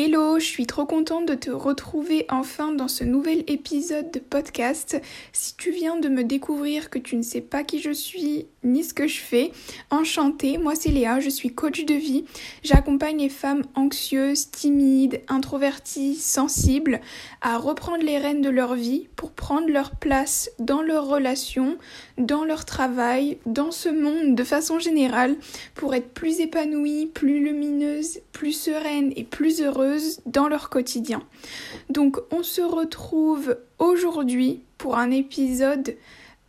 Hello, je suis trop contente de te retrouver enfin dans ce nouvel épisode de podcast. Si tu viens de me découvrir que tu ne sais pas qui je suis ni ce que je fais, enchantée, moi c'est Léa, je suis coach de vie. J'accompagne les femmes anxieuses, timides, introverties, sensibles à reprendre les rênes de leur vie pour prendre leur place dans leurs relations, dans leur travail, dans ce monde de façon générale, pour être plus épanouies, plus lumineuses, plus sereines et plus dans leur quotidien. Donc on se retrouve aujourd'hui pour un épisode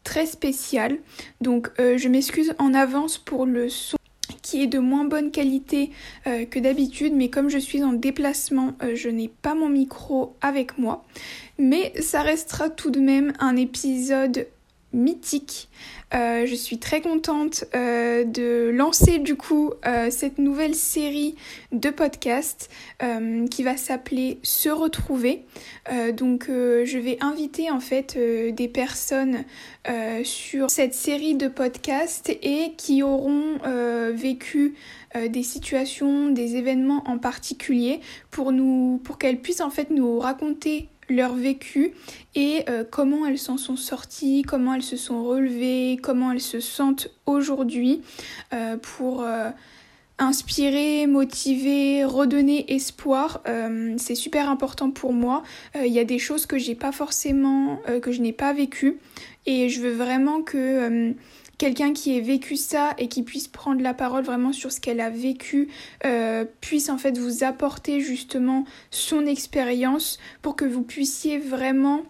très spécial. Donc euh, je m'excuse en avance pour le son qui est de moins bonne qualité euh, que d'habitude, mais comme je suis en déplacement, euh, je n'ai pas mon micro avec moi. Mais ça restera tout de même un épisode mythique. Euh, je suis très contente euh, de lancer du coup euh, cette nouvelle série de podcasts qui va s'appeler Se retrouver. donc je vais inviter en fait des personnes sur cette série de podcasts et qui auront vécu des situations, des événements en particulier pour pour qu'elles puissent en fait nous raconter leur vécu et euh, comment elles s'en sont sorties, comment elles se sont relevées, comment elles se sentent aujourd'hui euh, pour euh, inspirer, motiver, redonner espoir. c'est super important pour moi. Il y a des choses que j'ai pas forcément, que je n'ai pas vécues et je veux vraiment que quelqu'un qui ait vécu ça et qui puisse prendre la parole vraiment sur ce qu'elle a vécu euh, puisse en fait vous apporter justement son expérience pour que vous puissiez vraiment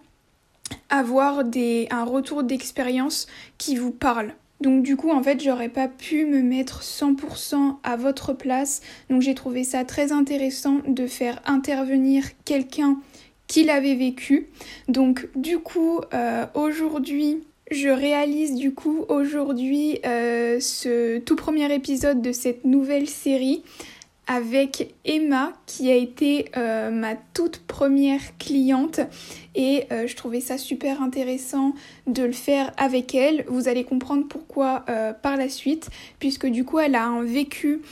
avoir des, un retour d'expérience qui vous parle. Donc du coup en fait j'aurais pas pu me mettre 100% à votre place donc j'ai trouvé ça très intéressant de faire intervenir quelqu'un qui l'avait vécu. Donc du coup euh, aujourd'hui je réalise du coup aujourd'hui euh, ce tout premier épisode de cette nouvelle série avec Emma qui a été euh, ma toute première cliente et euh, je trouvais ça super intéressant de le faire avec elle. Vous allez comprendre pourquoi par la suite puisque du coup elle a un vécu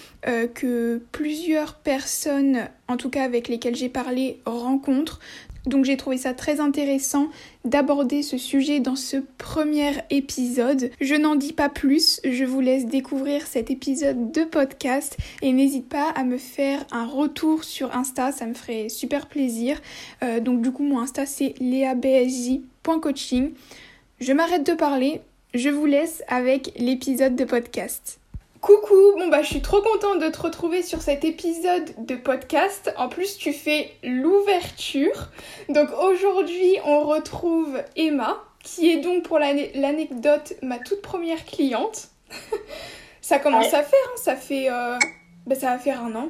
que plusieurs personnes en tout cas avec lesquelles j'ai parlé rencontrent. Donc j'ai trouvé ça très intéressant d'aborder ce sujet dans ce premier épisode. Je n'en dis pas plus, je vous laisse découvrir cet épisode de podcast et n'hésite pas à me faire un retour sur Insta, ça me ferait super plaisir. Euh, donc du coup mon Insta c'est leabsj.coaching. Je m'arrête de parler, je vous laisse avec l'épisode de podcast. Coucou, bon bah je suis trop contente de te retrouver sur cet épisode de podcast. En plus tu fais l'ouverture. Donc aujourd'hui on retrouve Emma, qui est donc pour l'anecdote ma toute première cliente. ça commence à faire, hein. ça fait euh, bah, ça va faire un an.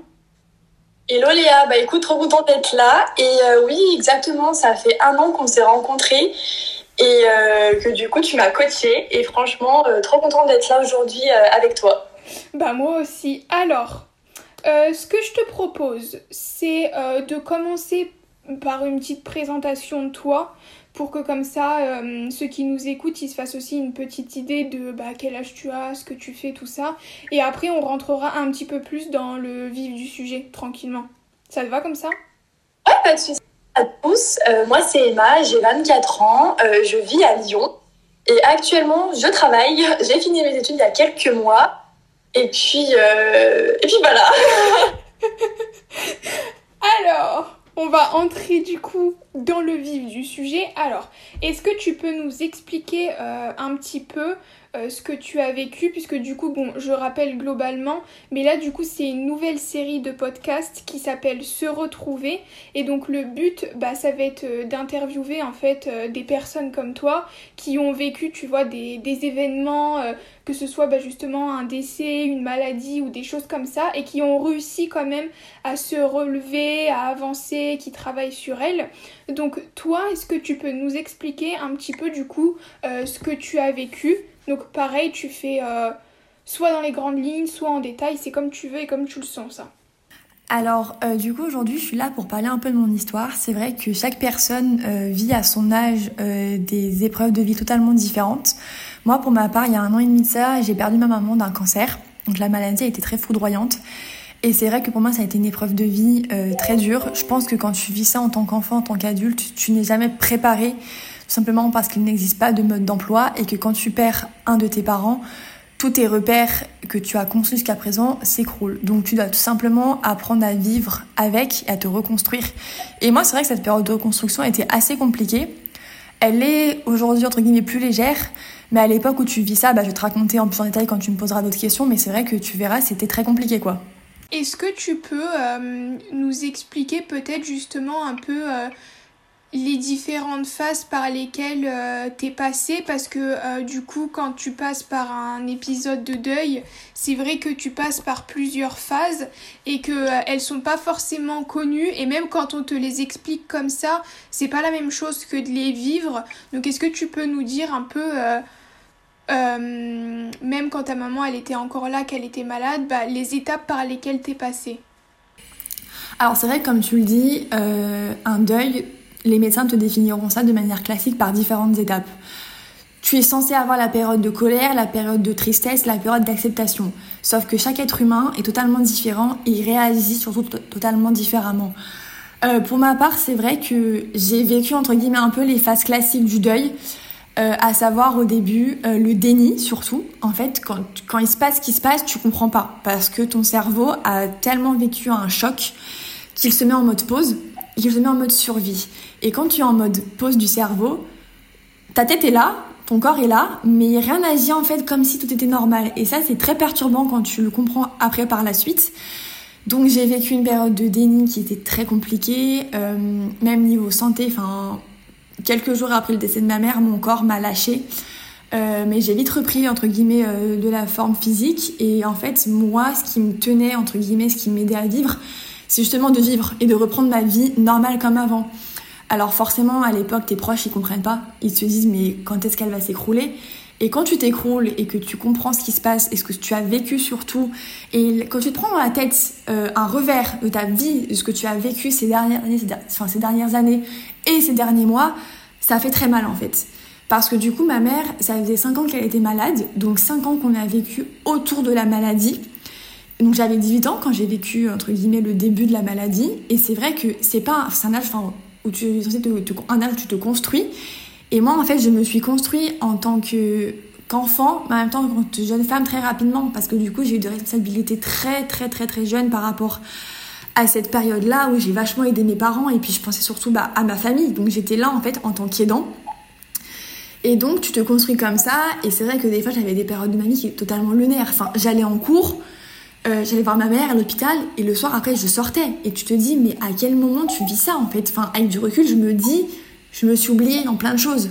Hello Léa, bah écoute trop contente d'être là. Et euh, oui exactement, ça fait un an qu'on s'est rencontrés et euh, que du coup tu m'as coachée et franchement trop contente d'être là aujourd'hui avec toi. Bah moi aussi. Alors, euh, ce que je te propose, c'est euh, de commencer par une petite présentation de toi pour que comme ça, euh, ceux qui nous écoutent, ils se fassent aussi une petite idée de bah, quel âge tu as, ce que tu fais, tout ça. Et après, on rentrera un petit peu plus dans le vif du sujet, tranquillement. Ça te va comme ça? Ouais, pas de soucis. À tous, moi c'est Emma, j'ai 24 ans, je vis à Lyon et actuellement je travaille. J'ai fini mes études il y a quelques mois et puis, euh, et puis voilà. Alors, on va entrer du coup dans le vif du sujet. Alors, est-ce que tu peux nous expliquer euh, un petit peu euh, ce que tu as vécu, puisque du coup, bon, je rappelle globalement, mais là, du coup, c'est une nouvelle série de podcasts qui s'appelle Se retrouver. Et donc, le but, bah, ça va être euh, d'interviewer en fait euh, des personnes comme toi qui ont vécu, tu vois, des, des événements, que ce soit bah, justement un décès, une maladie ou des choses comme ça, et qui ont réussi quand même à se relever, à avancer, qui travaillent sur elles. Donc, toi, est-ce que tu peux nous expliquer un petit peu, du coup, ce que tu as vécu donc pareil, tu fais euh, soit dans les grandes lignes, soit en détail, c'est comme tu veux et comme tu le sens ça. Alors euh, du coup aujourd'hui je suis là pour parler un peu de mon histoire. C'est vrai que chaque personne euh, vit à son âge des épreuves de vie totalement différentes. Moi pour ma part il y a un an et demi de ça j'ai perdu ma maman d'un cancer. Donc la maladie a été très foudroyante. Et c'est vrai que pour moi, ça a été une épreuve de vie très dure. Je pense que quand tu vis ça en tant qu'enfant, en tant qu'adulte, tu n'es jamais préparé, simplement parce qu'il n'existe pas de mode d'emploi et que quand tu perds un de tes parents, tous tes repères que tu as conçus jusqu'à présent s'écroulent. Donc tu dois tout simplement apprendre à vivre avec et à te reconstruire. Et moi, c'est vrai que cette période de reconstruction a été assez compliquée. Elle est aujourd'hui, entre guillemets, plus légère. Mais à l'époque où tu vis ça, bah, je vais te raconter en plus en détail quand tu me poseras d'autres questions. Mais c'est vrai que tu verras, c'était très compliqué, quoi. Est-ce que tu peux euh, nous expliquer peut-être justement un peu euh, les différentes phases par lesquelles euh, t'es passé parce que euh, du coup quand tu passes par un épisode de deuil c'est vrai que tu passes par plusieurs phases et que euh, elles sont pas forcément connues et même quand on te les explique comme ça c'est pas la même chose que de les vivre. Donc est-ce que tu peux nous dire un peu même quand ta maman elle était encore là qu'elle était malade bah, les étapes par lesquelles t'es passé? Alors c'est vrai comme tu le dis un deuil les médecins te définiront ça de manière classique par différentes étapes. Tu es censé avoir la période de colère, la période de tristesse, la période d'acceptation. Sauf que chaque être humain est totalement différent et il réagit surtout totalement différemment. Euh, pour ma part, c'est vrai que j'ai vécu entre guillemets un peu les phases classiques du deuil, euh, à savoir au début euh, le déni surtout. En fait, quand, quand il se passe ce qui se passe, tu comprends pas parce que ton cerveau a tellement vécu un choc qu'il se met en mode pause il se met en mode survie. Et quand tu es en mode pause du cerveau, ta tête est là, ton corps est là, mais rien n'agit en fait comme si tout était normal. Et ça, c'est très perturbant quand tu le comprends après par la suite. Donc j'ai vécu une période de déni qui était très compliquée, euh, même niveau santé. Enfin, quelques jours après le décès de ma mère, mon corps m'a lâché. Euh, mais j'ai vite repris entre guillemets euh, de la forme physique et en fait moi ce qui me tenait entre guillemets ce qui m'aidait à vivre c'est justement de vivre et de reprendre ma vie normale comme avant. Alors forcément, à l'époque, tes proches, ils comprennent pas. Ils se disent, mais quand est-ce qu'elle va s'écrouler? Et quand tu t'écroules et que tu comprends ce qui se passe et ce que tu as vécu surtout, et quand tu te prends dans la tête euh, un revers de ta vie, de ce que tu as vécu ces dernières années, enfin, ces dernières années et ces derniers mois, ça fait très mal en fait. Parce que du coup, ma mère, ça faisait 5 ans qu'elle était malade, donc 5 ans qu'on a vécu autour de la maladie. Donc j'avais 18 ans quand j'ai vécu entre guillemets le début de la maladie et c'est vrai que c'est pas un âge où tu es censé te, un âge où tu te construis. Et moi en fait je me suis construit en tant que qu'enfant mais en même temps que jeune femme très rapidement parce que du coup j'ai eu des responsabilités très très très très jeunes par rapport à cette période là où j'ai vachement aidé mes parents et puis je pensais surtout bah, à ma famille. Donc j'étais là en fait en tant qu'aidant. Et donc tu te construis comme ça. Et c'est vrai que des fois j'avais des périodes de ma vie qui étaient totalement lunaires. Enfin j'allais en cours euh, j'allais voir ma mère à l'hôpital et le soir après je sortais. Et tu te dis mais à quel moment tu vis ça en fait? Enfin avec du recul je me dis je me suis oubliée dans plein de choses.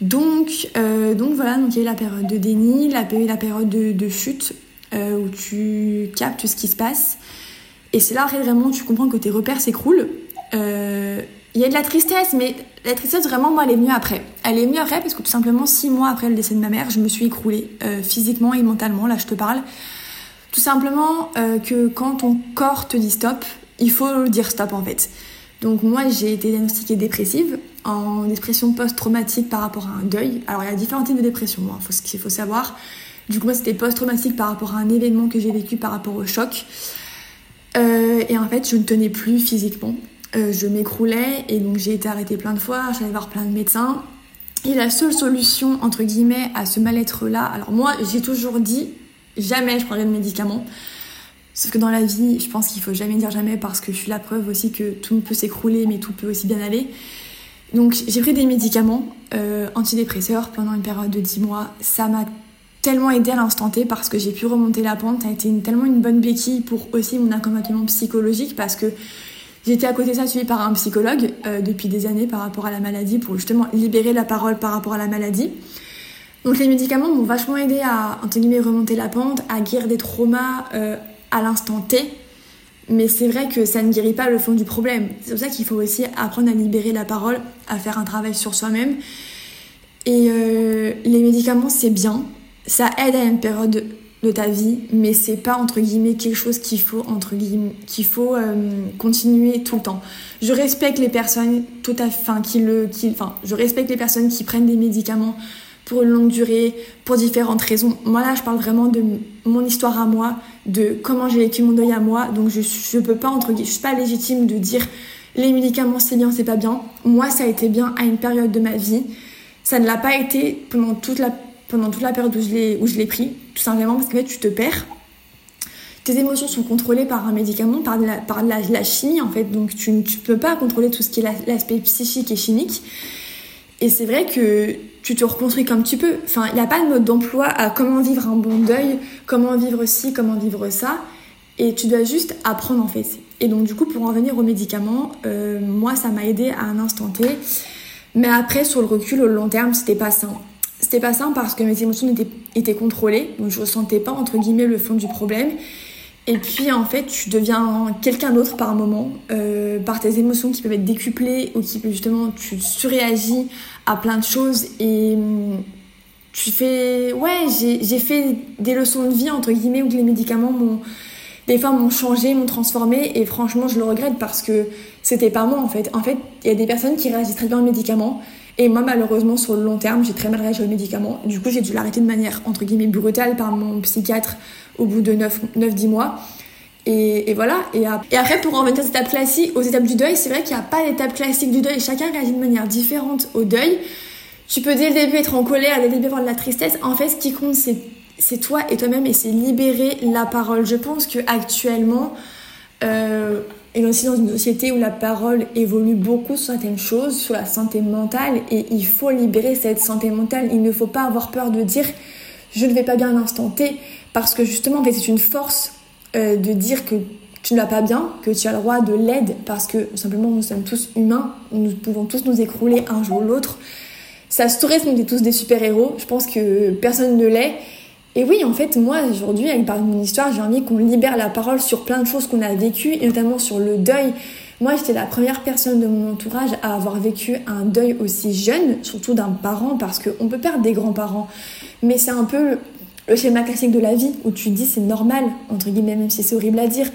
Donc euh, donc voilà donc il y a eu la période de déni la, la période de, chute euh, où tu captes ce qui se passe. Et c'est là vraiment tu comprends que tes repères s'écroulent. Il y a de la tristesse mais la tristesse vraiment moi elle est venue après. Elle est venue après parce que tout simplement six mois après le décès de ma mère je me suis écroulée physiquement et mentalement. Là je te parle tout simplement euh, que quand ton corps te dit stop, il faut dire stop en fait. Donc moi j'ai été diagnostiquée dépressive en dépression post-traumatique par rapport à un deuil. Alors il y a différents types de dépression, hein, faut, ce qu'il faut savoir. Du coup moi c'était post-traumatique par rapport à un événement que j'ai vécu par rapport au choc. Euh, et en fait je ne tenais plus physiquement. Euh, je m'écroulais et donc j'ai été arrêtée plein de fois, j'allais voir plein de médecins. Et la seule solution entre guillemets à ce mal-être là, alors moi j'ai toujours dit jamais je prendrai de médicaments. Sauf que dans la vie, je pense qu'il faut jamais dire jamais parce que je suis la preuve aussi que tout peut s'écrouler, mais tout peut aussi bien aller. Donc j'ai pris des médicaments euh, antidépresseurs pendant une période de 10 mois. Ça m'a tellement aidé à l'instant T parce que j'ai pu remonter la pente. Ça a été tellement une bonne béquille pour aussi mon accompagnement psychologique parce que j'étais à côté de ça suivi par un psychologue euh, depuis des années par rapport à la maladie pour justement libérer la parole par rapport à la maladie. Donc les médicaments m'ont vachement aidé à, entre guillemets, remonter la pente, à guérir des traumas euh, à l'instant T. Mais c'est vrai que ça ne guérit pas le fond du problème. C'est pour ça qu'il faut aussi apprendre à libérer la parole, à faire un travail sur soi-même. Et euh, les médicaments, c'est bien. Ça aide à une période de ta vie, mais c'est pas entre guillemets quelque chose qu'il faut entre guillemets faut euh, continuer tout le temps. Je respecte les personnes tout à enfin qui le, qui, je respecte les personnes qui prennent des médicaments pour une longue durée, pour différentes raisons. Moi là, je parle vraiment de mon histoire à moi, de comment j'ai vécu mon deuil à moi. Donc je, je peux pas entre je suis pas légitime de dire les médicaments c'est bien, c'est pas bien. Moi, ça a été bien à une période de ma vie. Ça ne l'a pas été pendant toute la pendant toute la période où je l'ai pris, tout simplement parce que fait, tu te perds. Tes émotions sont contrôlées par un médicament, par la, par la, chimie en fait, donc tu ne peux pas contrôler tout ce qui est l'aspect psychique et chimique. Et c'est vrai que tu te reconstruis comme tu peux. Enfin, il n'y a pas de mode d'emploi à comment vivre un bon deuil, comment vivre ci, comment vivre ça. Et tu dois juste apprendre en fait. Et donc du coup, pour en venir aux médicaments, euh, moi, ça m'a aidé à un instant T. Mais après, sur le recul, au long terme, c'était pas sain. C'était pas sain parce que mes émotions étaient, contrôlées, donc je ressentais pas entre guillemets le fond du problème. Et puis en fait, tu deviens quelqu'un d'autre par moment, euh, par tes émotions qui peuvent être décuplées ou qui justement, tu surréagis à plein de choses et hum, tu fais, ouais, j'ai fait des leçons de vie entre guillemets où les médicaments m'ont des fois m'ont changé, m'ont transformé et franchement je le regrette parce que c'était pas moi en fait. En fait, il y a des personnes qui réagissent très bien aux médicaments et moi malheureusement sur le long terme j'ai très mal réagi aux médicaments. Du coup j'ai dû l'arrêter de manière entre guillemets brutale par mon psychiatre au bout de 9-10 mois. Et, voilà. Et, après, pour en revenir aux étapes classiques, aux étapes du deuil, c'est vrai qu'il n'y a pas d'étape classique du deuil. Chacun réagit de manière différente au deuil. Tu peux dès le début être en colère, dès le début avoir de la tristesse. En fait, ce qui compte, c'est c'est toi et toi-même et c'est libérer la parole. Je pense que actuellement, euh, et aussi dans une société où la parole évolue beaucoup sur certaines choses, sur la santé mentale, et il faut libérer cette santé mentale. Il ne faut pas avoir peur de dire je ne vais pas bien à l'instant T, parce que justement, c'est une force euh, de dire que tu ne vas pas bien, que tu as le droit de l'aide, parce que simplement nous sommes tous humains, nous pouvons tous nous écrouler un jour ou l'autre. Ça se trouve, on est tous des super-héros, je pense que personne ne l'est, et oui, en fait, moi, aujourd'hui, avec par mon histoire, j'ai envie qu'on libère la parole sur plein de choses qu'on a vécues, et notamment sur le deuil. Moi, j'étais la première personne de mon entourage à avoir vécu un deuil aussi jeune, surtout d'un parent, parce qu'on peut perdre des grands-parents. Mais c'est un peu le schéma classique de la vie, où tu dis c'est normal, entre guillemets, même si c'est horrible à dire.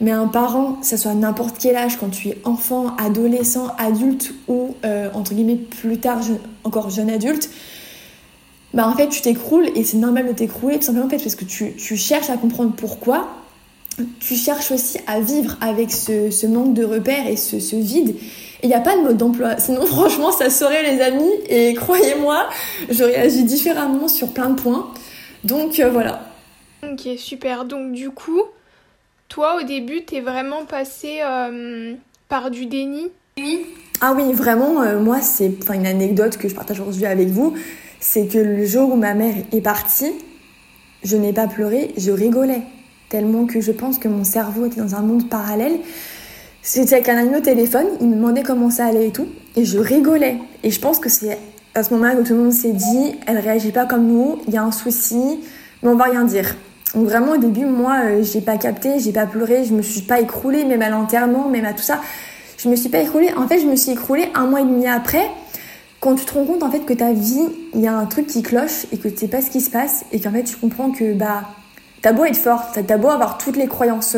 Mais un parent, que ce soit n'importe quel âge, quand tu es enfant, adolescent, adulte, ou, euh, entre guillemets, plus tard, encore jeune adulte, bah en fait tu t'écroules et c'est normal de t'écrouler tout simplement parce que tu, cherches à comprendre pourquoi. Tu cherches aussi à vivre avec ce, ce manque de repères et ce, ce vide. Il n'y a pas de mode d'emploi. Sinon, franchement, ça serait les amis. Et croyez-moi, je réagis différemment sur plein de points. Donc euh, voilà. Ok, super. Donc du coup, toi au début, t'es vraiment passé euh, par du déni? Ah oui, vraiment, euh, moi, c'est une anecdote que je partage aujourd'hui avec vous c'est que le jour où ma mère est partie, je n'ai pas pleuré, je rigolais. Tellement que je pense que mon cerveau était dans un monde parallèle. C'était avec un ami au téléphone, il me demandait comment ça allait et tout, et je rigolais. Et je pense que c'est à ce moment-là que tout le monde s'est dit, elle réagit pas comme nous, il y a un souci, mais on va rien dire. Donc vraiment au début, moi, euh, j'ai pas capté, j'ai pas pleuré, je me suis pas écroulée, même à l'enterrement, même à tout ça. Je me suis pas écroulée. En fait, je me suis écroulée un mois et demi après quand tu te rends compte en fait que ta vie, il y a un truc qui cloche et que tu sais pas ce qui se passe et qu'en fait tu comprends que bah t'as beau être forte, t'as beau avoir toutes les croyances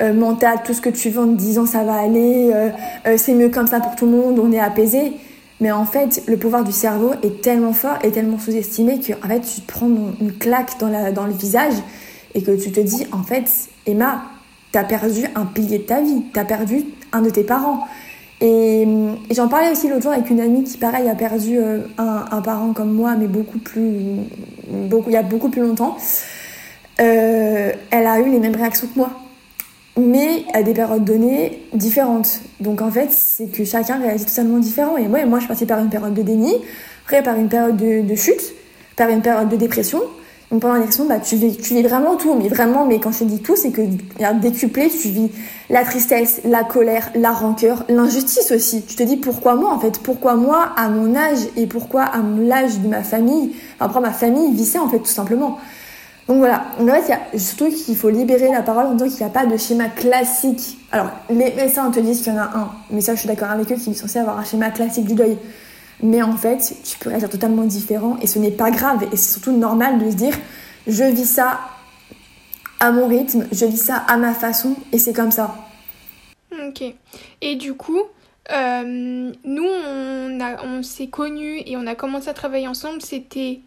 euh, euh, mentales, tout ce que tu veux en te disant ça va aller, euh, c'est mieux comme ça pour tout le monde, on est apaisé. Mais en fait, le pouvoir du cerveau est tellement fort et tellement sous-estimé que en fait tu te prends une claque dans, la, dans le visage et que tu te dis en fait Emma, t'as perdu un pilier de ta vie, t'as perdu un de tes parents. Et, j'en parlais aussi l'autre jour avec une amie qui, pareil, a perdu euh, un, parent comme moi, mais beaucoup plus, beaucoup, il y a beaucoup plus longtemps. Euh, elle a eu les mêmes réactions que moi, mais à des périodes données différentes. Donc en fait, c'est que chacun réagit totalement différent. Et moi, moi, je suis partie par une période de déni, après par une période de, chute, par une période de dépression. Donc pendant l'élection, bah, tu, vis, tu vis vraiment tout, mais vraiment, mais quand je dis tout, c'est que décuplé, tu vis la tristesse, la colère, la rancœur, l'injustice aussi. Tu te dis pourquoi moi en fait, pourquoi moi à mon âge et pourquoi à l'âge de ma famille, enfin, après ma famille ça en fait tout simplement? Donc voilà, en fait, il y a surtout qu'il faut libérer la parole en disant qu'il n'y a pas de schéma classique. Alors, les médecins te disent qu'il y en a un, mais ça je suis d'accord avec eux qu'il est censé avoir un schéma classique du deuil. Mais en fait, tu peux réagir totalement différent et ce n'est pas grave. Et c'est surtout normal de se dire, je vis ça à mon rythme, je vis ça à ma façon et c'est comme ça. Ok. Et du coup, Euh, nous, on s'est connus et on a commencé à travailler ensemble, c'était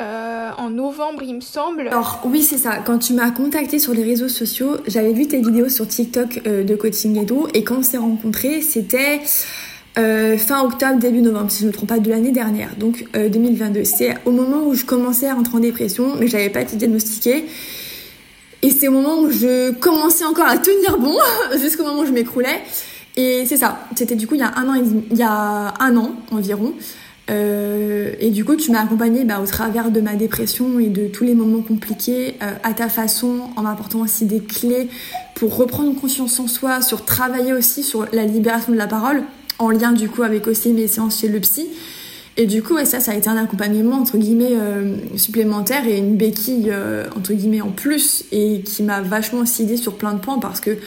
euh, en novembre, il me semble. Alors oui, c'est ça. Quand tu m'as contacté sur les réseaux sociaux, j'avais vu tes vidéos sur TikTok euh, de coaching tout, et quand on s'est rencontrés, c'était fin octobre, début novembre, si je ne me trompe pas, de l'année dernière, donc 2022. C'est au moment où je commençais à rentrer en dépression, mais je n'avais pas été diagnostiquée. Et c'est au moment où je commençais encore à tenir bon, jusqu'au moment où je m'écroulais. Et c'est ça, c'était du coup il y a un an environ. Euh, et du coup, tu m'as accompagnée bah, au travers de ma dépression et de tous les moments compliqués euh, à ta façon, en m'apportant aussi des clés pour reprendre conscience en soi, sur travailler aussi sur la libération de la parole, en lien du coup avec aussi mes séances chez le psy. Et du coup, et ça, ça a été un accompagnement entre guillemets euh, supplémentaire et une béquille entre guillemets en plus, et qui m'a vachement aussi aidé sur plein de points parce que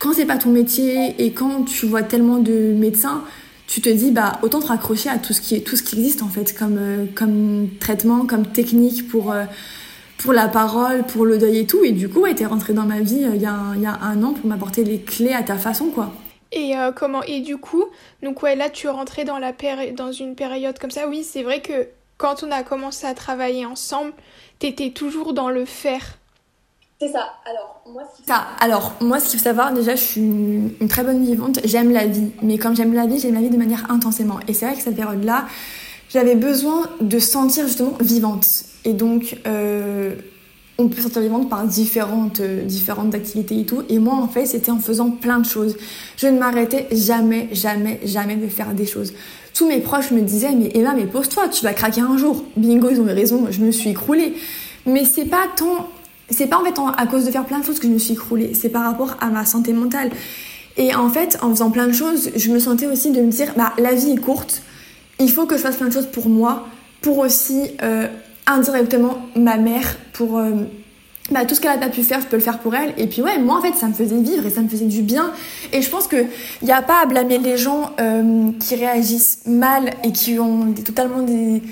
quand c'est pas ton métier et quand tu vois tellement de médecins, tu te dis bah autant te raccrocher à tout ce qui est tout ce qui existe en fait comme euh, comme traitement, comme technique pour euh, pour la parole, pour le deuil et tout. Et du coup, ouais, t'es rentré dans ma vie euh, il y, a un, y a un an pour m'apporter les clés à ta façon, quoi. Et comment Et du coup, donc ouais, là tu es rentré dans la dans une période comme ça. Oui, c'est vrai que quand on a commencé à travailler ensemble, t'étais toujours dans le faire. Ça. Alors, moi, ce qu'il faut savoir, déjà, je suis une, très bonne vivante. J'aime la vie. Mais comme j'aime la vie, j'aime la vie de manière intensément. Et c'est vrai que cette période-là, j'avais besoin de sentir justement vivante. Et donc, euh, on peut sentir vivante par différentes, euh, différentes activités et tout. Et moi, en fait, c'était en faisant plein de choses. Je ne m'arrêtais jamais, jamais, jamais de faire des choses. Tous mes proches me disaient, mais Emma, mais pose-toi, tu vas craquer un jour. Bingo, ils ont raison, je me suis écroulée. Mais c'est pas tant c'est pas en fait à cause de faire plein de choses que je me suis écroulée, c'est par rapport à ma santé mentale. Et en fait, en faisant plein de choses, je me sentais aussi de me dire, bah la vie est courte, il faut que je fasse plein de choses pour moi, pour aussi euh, indirectement ma mère, pour euh, bah, tout ce qu'elle a pas pu faire, je peux le faire pour elle. Et puis ouais, moi en fait, ça me faisait vivre et ça me faisait du bien. Et je pense que y a pas à blâmer les gens euh, qui réagissent mal et qui ont totalement des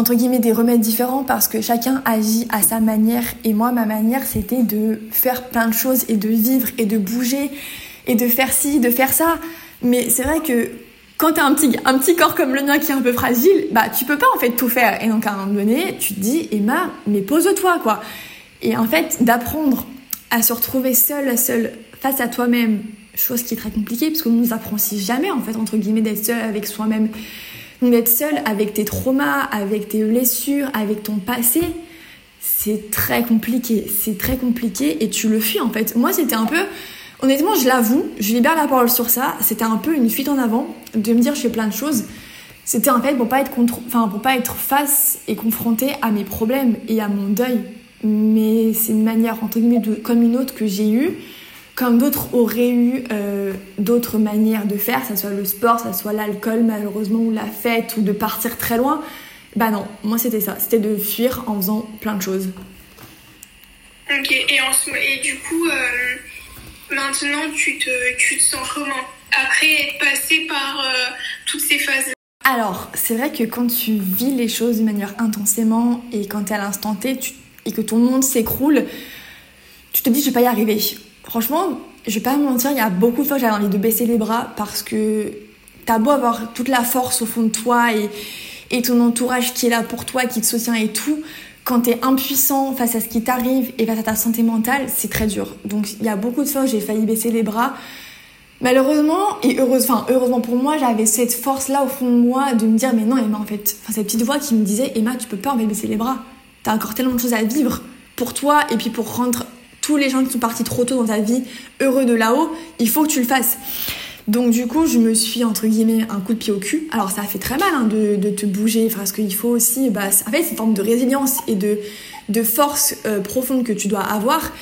entre guillemets des remèdes différents parce que chacun agit à sa manière et moi ma manière c'était de faire plein de choses et de vivre et de bouger et de faire ci, de faire ça. Mais c'est vrai que quand t'as un petit, un petit corps comme le mien qui est un peu fragile, bah tu peux pas en fait tout faire. Et donc à un moment donné, tu te dis Emma, mais pose-toi quoi. Et en fait, d'apprendre à se retrouver seule, seule face à toi-même, chose qui est très compliquée parce qu'on nous apprend si jamais en fait entre guillemets d'être seule avec soi-même d'être seule avec tes traumas, avec tes blessures, avec ton passé, c'est très compliqué. C'est très compliqué et tu le fuis en fait. Moi, c'était un peu. Honnêtement, je l'avoue, je libère la parole sur ça. C'était un peu une fuite en avant de me dire je fais plein de choses. C'était en fait pour pas être contre, enfin pour pas être face et confronté à mes problèmes et à mon deuil. Mais c'est une manière entre guillemets de, comme une autre que j'ai eue comme d'autres auraient eu euh, d'autres manières de faire, ça soit le sport, ça soit l'alcool malheureusement, ou la fête, ou de partir très loin, bah non, moi c'était ça, c'était de fuir en faisant plein de choses. Ok, et, en, et du coup, euh, maintenant tu te, tu te sens comment? Après être passé par euh, toutes ces phases alors, c'est vrai que quand tu vis les choses de manière intensément et quand tu es à l'instant T et que ton monde s'écroule, tu te dis je vais pas y arriver. Franchement, je vais pas me mentir, il y a beaucoup de fois j'avais envie de baisser les bras parce que t'as beau avoir toute la force au fond de toi et, et ton entourage qui est là pour toi, qui te soutient et tout, quand t'es impuissant face à ce qui t'arrive et face à ta santé mentale, c'est très dur. Donc il y a beaucoup de fois où j'ai failli baisser les bras. Malheureusement, et heureuse, enfin, heureusement pour moi, j'avais cette force-là au fond de moi de me dire, mais non, Emma, en fait, enfin, cette petite voix qui me disait, Emma, tu peux pas en baisser les bras. T'as encore tellement de choses à vivre pour toi et puis pour rendre tous les gens qui sont partis trop tôt dans ta vie heureux de là-haut, il faut que tu le fasses. Donc du coup, je me suis entre guillemets un coup de pied au cul. Alors ça fait très mal hein, de, te bouger, parce qu'il faut aussi, bah, en fait, c'est forme de résilience et de, de force euh, profonde que tu dois avoir.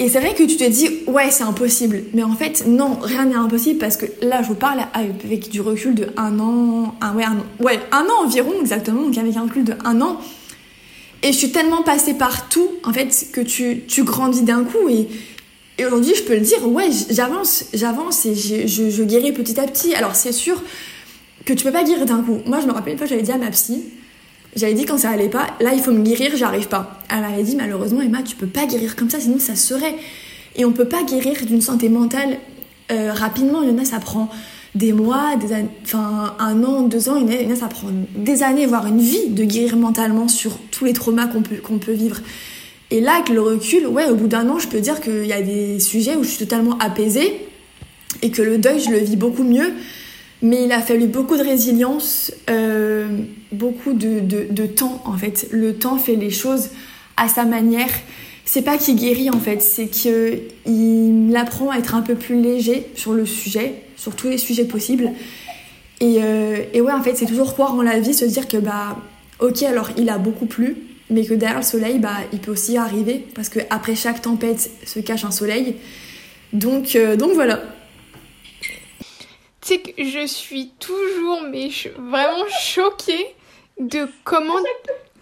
Et c'est vrai que tu te dis, ouais, c'est impossible. Mais en fait, non, rien n'est impossible parce que là, je vous parle avec du recul de un an, un, ouais, un, ouais, un an environ exactement, donc avec un recul de un an. Et je suis tellement passée par tout, en fait, que tu, tu grandis d'un coup. Et, et aujourd'hui, je peux le dire, ouais, j'avance, j'avance et je, je, guéris petit à petit. Alors, c'est sûr que tu peux pas guérir d'un coup. Moi, je me rappelle une fois, j'avais dit à ma psy, j'avais dit quand ça allait pas, là, il faut me guérir, j'arrive pas. Elle m'avait dit, malheureusement, Emma, tu peux pas guérir comme ça, sinon ça serait. Et on peut pas guérir d'une santé mentale euh, rapidement, il y en a, ça prend des mois, des enfin un an, deux ans, a, ça prend des années, voire une vie de guérir mentalement sur tous les traumas qu'on peut, peut vivre. Et là, avec le recul, ouais, au bout d'un an, je peux dire qu'il y a des sujets où je suis totalement apaisée et que le deuil, je le vis beaucoup mieux. Mais il a fallu beaucoup de résilience, euh, beaucoup de, de, temps en fait. Le temps fait les choses à sa manière. C'est pas qu'il guérit en fait, c'est qu'il apprend à être un peu plus léger sur le sujet, sur tous les sujets possibles. Et, euh, et ouais, en fait, c'est toujours croire en la vie, se dire que bah, ok, alors il a beaucoup plu, mais que derrière le soleil, bah, il peut aussi arriver, parce qu'après chaque tempête se cache un soleil. Donc, euh, donc voilà. Tu sais que je suis toujours, mais vraiment choquée de comment.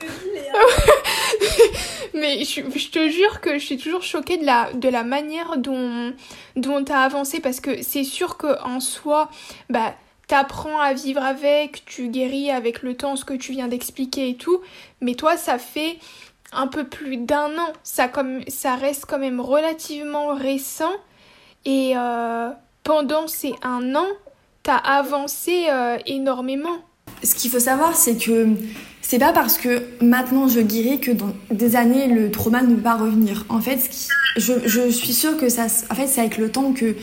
mais je, te jure que je suis toujours choquée de la, de la manière dont, dont tu as avancé parce que c'est sûr qu'en soi, bah, t'apprends à vivre avec, tu guéris avec le temps ce que tu viens d'expliquer et tout, mais toi ça fait un peu plus d'un an, ça, comme, ça reste quand même relativement récent et euh, pendant ces un an, t'as avancé euh, énormément. Ce qu'il faut savoir, c'est que c'est pas parce que maintenant je guéris que dans des années le trauma ne va pas revenir. En fait, je, je, suis sûre que ça, en fait, c'est avec le temps que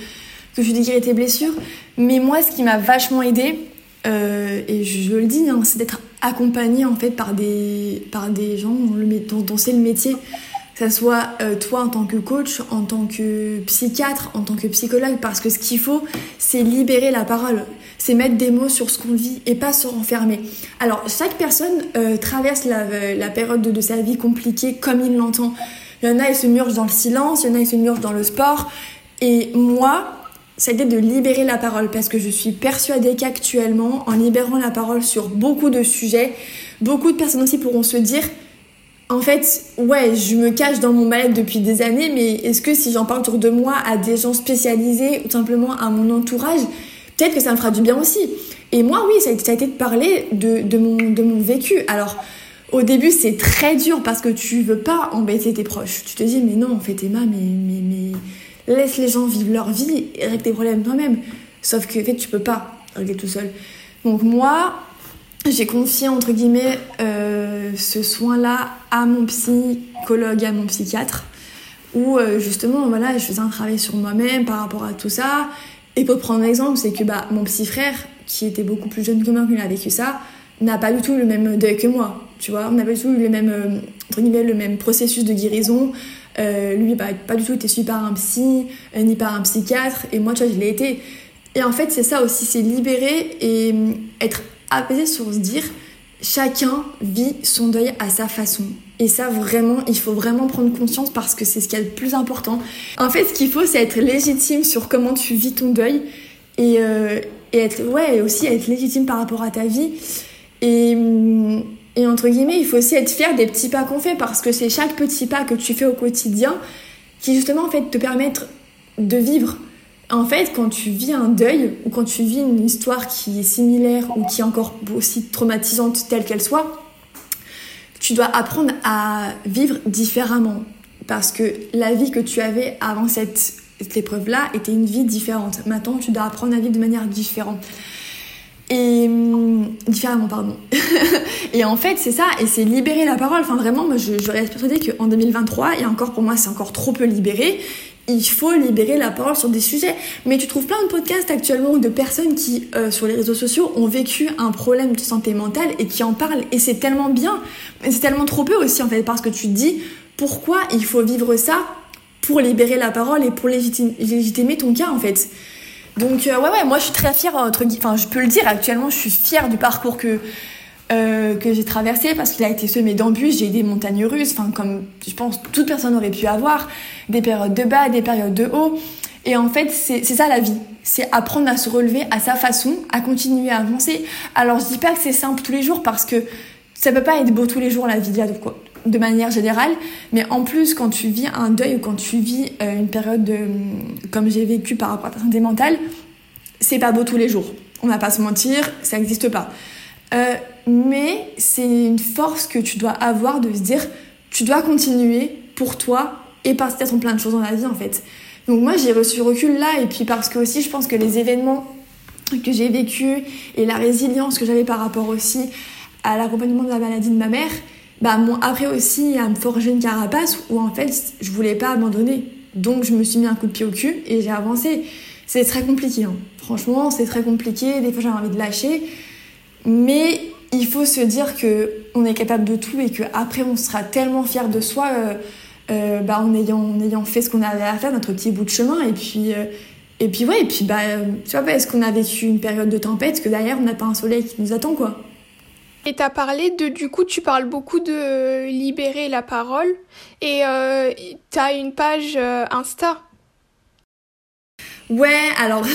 que je guéris tes blessures. Mais moi, ce qui m'a vachement aidé, euh, et je, le dis, hein, c'est d'être accompagnée en fait par des par des gens dont, c'est le métier que ce soit euh, toi en tant que coach, en tant que psychiatre, en tant que psychologue, parce que ce qu'il faut, c'est libérer la parole, c'est mettre des mots sur ce qu'on vit et pas se renfermer. Alors, chaque personne euh, traverse la, période de, sa vie compliquée comme il l'entend. Il y en a, ils se murgent dans le silence, il y en a, ils se murgent dans le sport. Et moi, c'était de libérer la parole parce que je suis persuadée qu'actuellement, en libérant la parole sur beaucoup de sujets, beaucoup de personnes aussi pourront se dire en fait, ouais, je me cache dans mon mal depuis des années, mais est-ce que si j'en parle autour de moi à des gens spécialisés ou simplement à mon entourage, peut-être que ça me fera du bien aussi. Et moi, oui, ça a été, de parler de, mon, vécu. Alors, au début, c'est très dur parce que tu veux pas embêter tes proches. Tu te dis, mais non, en fait, Emma, mais, laisse les gens vivre leur vie et règle tes problèmes toi-même. Sauf que, en fait, tu peux pas régler tout seul. Donc, moi, j'ai confié entre guillemets euh, ce soin-là à mon psychologue, à mon psychiatre, où euh, justement voilà, je faisais un travail sur moi-même par rapport à tout ça. Et pour prendre un exemple, c'est que bah, mon petit frère, qui était beaucoup plus jeune que moi, qui a vécu ça, n'a pas du tout le même deuil que moi. Tu vois, on n'a pas du tout le même, euh, le même processus de guérison. lui, bah, pas du tout été suivi par un psy, ni par un psychiatre. Et moi, tu vois, je l'ai été. Et en fait, c'est ça aussi, c'est libérer et être apaiser sur se dire chacun vit son deuil à sa façon. Et ça, vraiment, il faut vraiment prendre conscience parce que c'est ce qui est le plus important. En fait, ce qu'il faut, c'est être légitime sur comment tu vis ton deuil et, euh, être, ouais, aussi être légitime par rapport à ta vie. Et, et entre guillemets, il faut aussi être fier des petits pas qu'on fait parce que c'est chaque petit pas que tu fais au quotidien qui, justement, en fait, te permettre de vivre en fait, quand tu vis un deuil ou quand tu vis une histoire qui est similaire ou qui est encore aussi traumatisante telle qu'elle soit, tu dois apprendre à vivre différemment. Parce que la vie que tu avais avant cette, épreuve-là était une vie différente. Maintenant, tu dois apprendre à vivre de manière différente. Et hum, différemment, pardon. et en fait, c'est ça, et c'est libérer la parole. Enfin, vraiment, moi, je, je reste persuadée qu'en 2023, et encore pour moi, c'est encore trop peu libéré, il faut libérer la parole sur des sujets. Mais tu trouves plein de podcasts actuellement de personnes qui, euh, sur les réseaux sociaux, ont vécu un problème de santé mentale et qui en parlent. Et c'est tellement bien. C'est tellement trop peu aussi, en fait, parce que tu te dis pourquoi il faut vivre ça pour libérer la parole et pour légitimer ton cas, en fait? Donc, euh, ouais, ouais, moi je suis très fière, entre enfin, je peux le dire actuellement, je suis fière du parcours que euh, que j'ai traversé parce qu'il a été semé d'embûches. J'ai des montagnes russes, enfin comme je pense toute personne aurait pu avoir, des périodes de bas, des périodes de haut. Et en fait, c'est ça la vie. C'est apprendre à se relever à sa façon, à continuer à avancer. Alors je dis pas que c'est simple tous les jours parce que ça peut pas être beau tous les jours la vie de manière générale, mais en plus quand tu vis un deuil ou quand tu vis euh, une période de, comme j'ai vécu par rapport à ta santé mentale, c'est pas beau tous les jours. On va pas se mentir, ça n'existe pas. Euh, mais c'est une force que tu dois avoir de se dire tu dois continuer pour toi et parce que en plein de choses dans la vie en fait. Donc moi j'ai reçu recul là et puis parce que aussi je pense que les événements que j'ai vécu et la résilience que j'avais par rapport aussi à l'accompagnement de la maladie de ma mère, bah, m'ont appris aussi à me forger une carapace où en fait je voulais pas abandonner. Donc je me suis mis un coup de pied au cul et j'ai avancé. C'est très compliqué, hein. franchement c'est très compliqué, des fois j'ai envie de lâcher, mais il faut se dire que on est capable de tout et qu'après on sera tellement fier de soi euh, euh, bah, en, ayant, en ayant fait ce qu'on avait à faire, notre petit bout de chemin et puis... Euh, et puis ouais, et puis bah, tu vois, est-ce qu'on a vécu une période de tempête, que derrière on n'a pas un soleil qui nous attend quoi. Et t'as parlé de, du coup, tu parles beaucoup de libérer la parole. Et euh, t'as une page euh, Insta. Ouais, alors,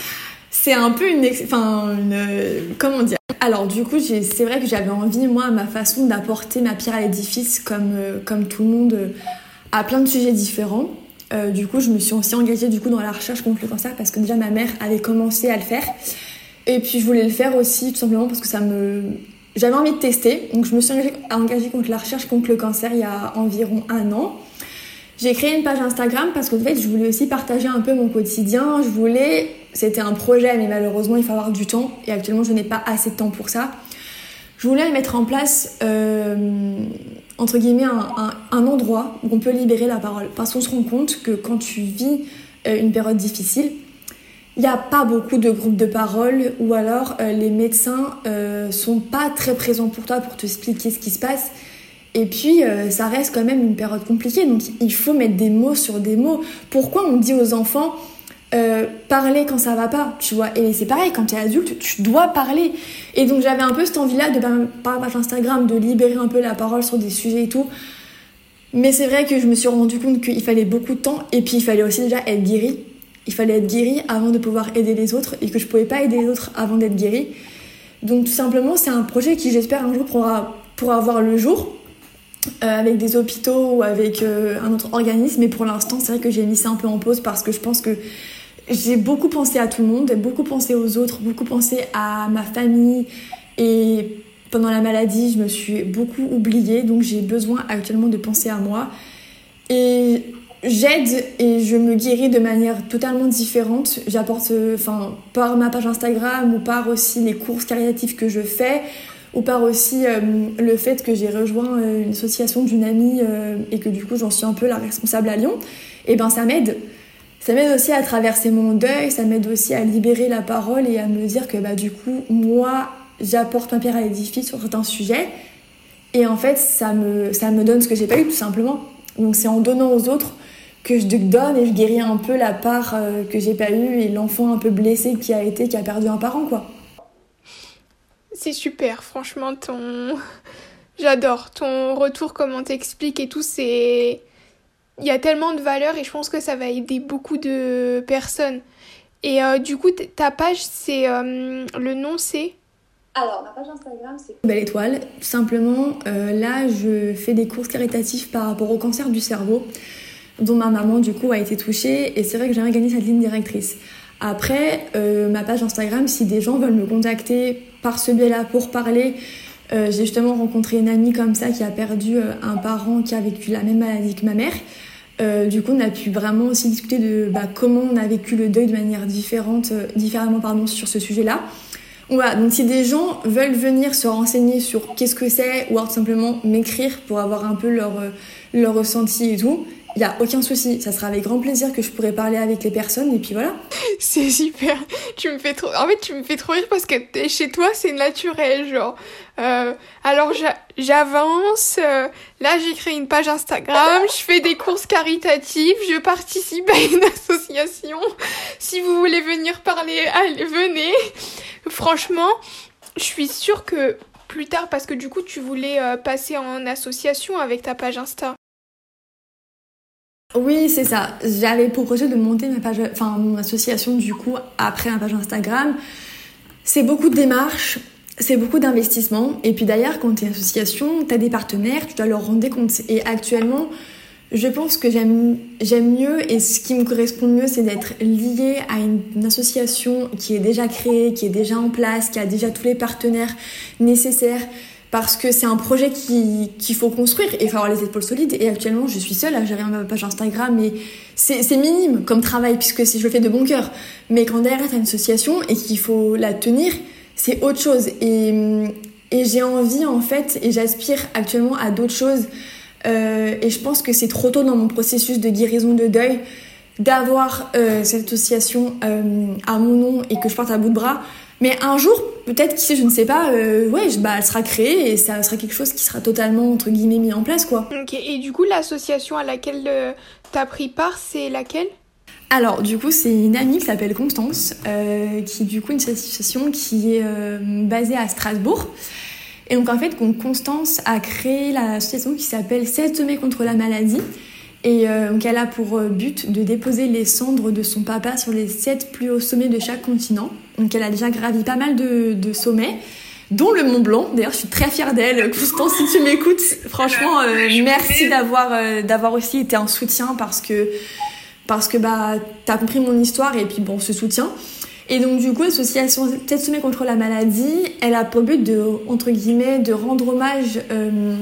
c'est un peu une, enfin, une, comment dire? Alors, du coup, c'est vrai que j'avais envie, moi, ma façon, d'apporter ma pierre à l'édifice, comme, euh, comme tout le monde, à plein de sujets différents. du coup, je me suis aussi engagée du coup dans la recherche contre le cancer parce que déjà ma mère avait commencé à le faire. Et puis je voulais le faire aussi tout simplement parce que ça me, j'avais envie de tester, donc je me suis engagée contre la recherche contre le cancer il y a environ un an. J'ai créé une page Instagram parce qu'en fait, je voulais aussi partager un peu mon quotidien. Je voulais, c'était un projet, mais malheureusement, il faut avoir du temps et actuellement, je n'ai pas assez de temps pour ça. Je voulais mettre en place, euh, entre guillemets, un, endroit où on peut libérer la parole. Parce qu'on se rend compte que quand tu vis euh, une période difficile, il n'y a pas beaucoup de groupes de parole ou alors euh, les médecins euh, sont pas très présents pour toi pour te expliquer ce qui se passe. Et puis ça reste quand même une période compliquée, donc il faut mettre des mots sur des mots. Pourquoi on dit aux enfants euh, parler quand ça va pas, tu vois Et c'est pareil, quand tu es adulte, tu dois parler. Et donc j'avais un peu cette envie-là de par page Instagram de libérer un peu la parole sur des sujets et tout. Mais c'est vrai que je me suis rendu compte qu'il fallait beaucoup de temps et puis il fallait aussi déjà être guéri il fallait être guéri avant de pouvoir aider les autres et que je pouvais pas aider les autres avant d'être guéri. Donc tout simplement, c'est un projet qui j'espère un jour pourra, pourra avoir le jour euh, avec des hôpitaux ou avec euh, un autre organisme. Mais pour l'instant, c'est vrai que j'ai mis ça un peu en pause parce que je pense que j'ai beaucoup pensé à tout le monde, beaucoup pensé aux autres, beaucoup pensé à ma famille et pendant la maladie, je me suis beaucoup oubliée, donc j'ai besoin actuellement de penser à moi. Et j'aide et je me guéris de manière totalement différente. J'apporte, euh, enfin, par ma page Instagram ou par aussi les courses caritatives que je fais ou par aussi euh, le fait que j'ai rejoint euh, une association d'une amie et que du coup j'en suis un peu la responsable à Lyon, et eh ben ça m'aide. Ça m'aide aussi à traverser mon deuil, ça m'aide aussi à libérer la parole et à me dire que bah du coup moi j'apporte ma pierre à l'édifice sur certains sujets et en fait ça me, ça me donne ce que j'ai pas eu tout simplement. Donc c'est en donnant aux autres que je donne et je guéris un peu la part euh, que j'ai pas eue et l'enfant un peu blessé qui a été, qui a perdu un parent, quoi. C'est super, franchement, ton. J'adore ton retour, comment t'expliques et tout, c'est. Il y a tellement de valeur et je pense que ça va aider beaucoup de personnes. Et euh, du coup, ta page, c'est. Euh, le nom, c'est? Alors, ma page Instagram, c'est Belle Étoile. Tout simplement, là, je fais des courses caritatives par rapport au cancer du cerveau dont ma maman du coup a été touchée et c'est vrai que j'aimerais gagner cette ligne directrice. Après, euh, ma page Instagram, si des gens veulent me contacter par ce biais-là pour parler, euh, j'ai justement rencontré une amie comme ça qui a perdu euh, un parent qui a vécu la même maladie que ma mère. du coup, on a pu vraiment aussi discuter de bah, comment on a vécu le deuil de manière différente, différemment pardon, sur ce sujet-là. Voilà, donc si des gens veulent venir se renseigner sur qu'est-ce que c'est ou alors simplement m'écrire pour avoir un peu leur, leur ressenti et tout, il n'y a aucun souci, ça sera avec grand plaisir que je pourrai parler avec les personnes et puis voilà. C'est super, tu me fais trop... En fait, tu me fais trop rire parce que chez toi, c'est naturel, genre. Euh, alors j'avance, euh, là j'ai créé une page Instagram, je fais des courses caritatives, je participe à une association. Si vous voulez venir parler, allez, venez. Franchement, je suis sûre que plus tard, parce que du coup tu voulais euh, passer en association avec ta page Insta. Oui, c'est ça. J'avais pour projet de monter ma page, enfin mon association du coup après ma page Instagram. C'est beaucoup de démarches, c'est beaucoup d'investissement. Et puis d'ailleurs, quand tu es association, tu as des partenaires, tu dois leur rendre des comptes. Et actuellement, je pense que j'aime mieux et ce qui me correspond mieux, c'est d'être lié à une, association qui est déjà créée, qui est déjà en place, qui a déjà tous les partenaires nécessaires parce que c'est un projet qu'il faut construire et il faut avoir les épaules solides. Et actuellement, je suis seule gérer ma page Instagram, mais c'est minime comme travail puisque je le fais de bon cœur. Mais quand derrière, tu as une association et qu'il faut la tenir, c'est autre chose. Et, et j'ai envie, en fait, et j'aspire actuellement à d'autres choses. Euh, et je pense que c'est trop tôt dans mon processus de guérison de deuil d'avoir euh, cette association euh, à mon nom et que je porte à bout de bras mais un jour, peut-être, qui sait, je ne sais pas, euh, ouais, bah, elle sera créée et ça sera quelque chose qui sera totalement, entre guillemets, mis en place, quoi. Ok, et du coup, l'association à laquelle euh, tu as pris part, c'est laquelle? Alors, du coup, c'est une amie qui s'appelle Constance, euh, qui du coup une association qui est basée à Strasbourg. Et donc, en fait, Constance a créé l'association qui s'appelle 7 sommets contre la maladie. Et donc, elle a pour but de déposer les cendres de son papa sur les 7 plus hauts sommets de chaque continent. Donc elle a déjà gravi pas mal de, sommets dont le Mont Blanc. D'ailleurs, je suis très fière d'elle. Constance, si tu m'écoutes, franchement, euh, merci d'avoir euh, d'avoir aussi été un soutien parce que parce que bah t'as compris mon histoire et puis bon, ce soutien. Et donc du coup, l'association Tête Sommet contre la maladie, elle a pour but de entre guillemets de rendre hommage euh,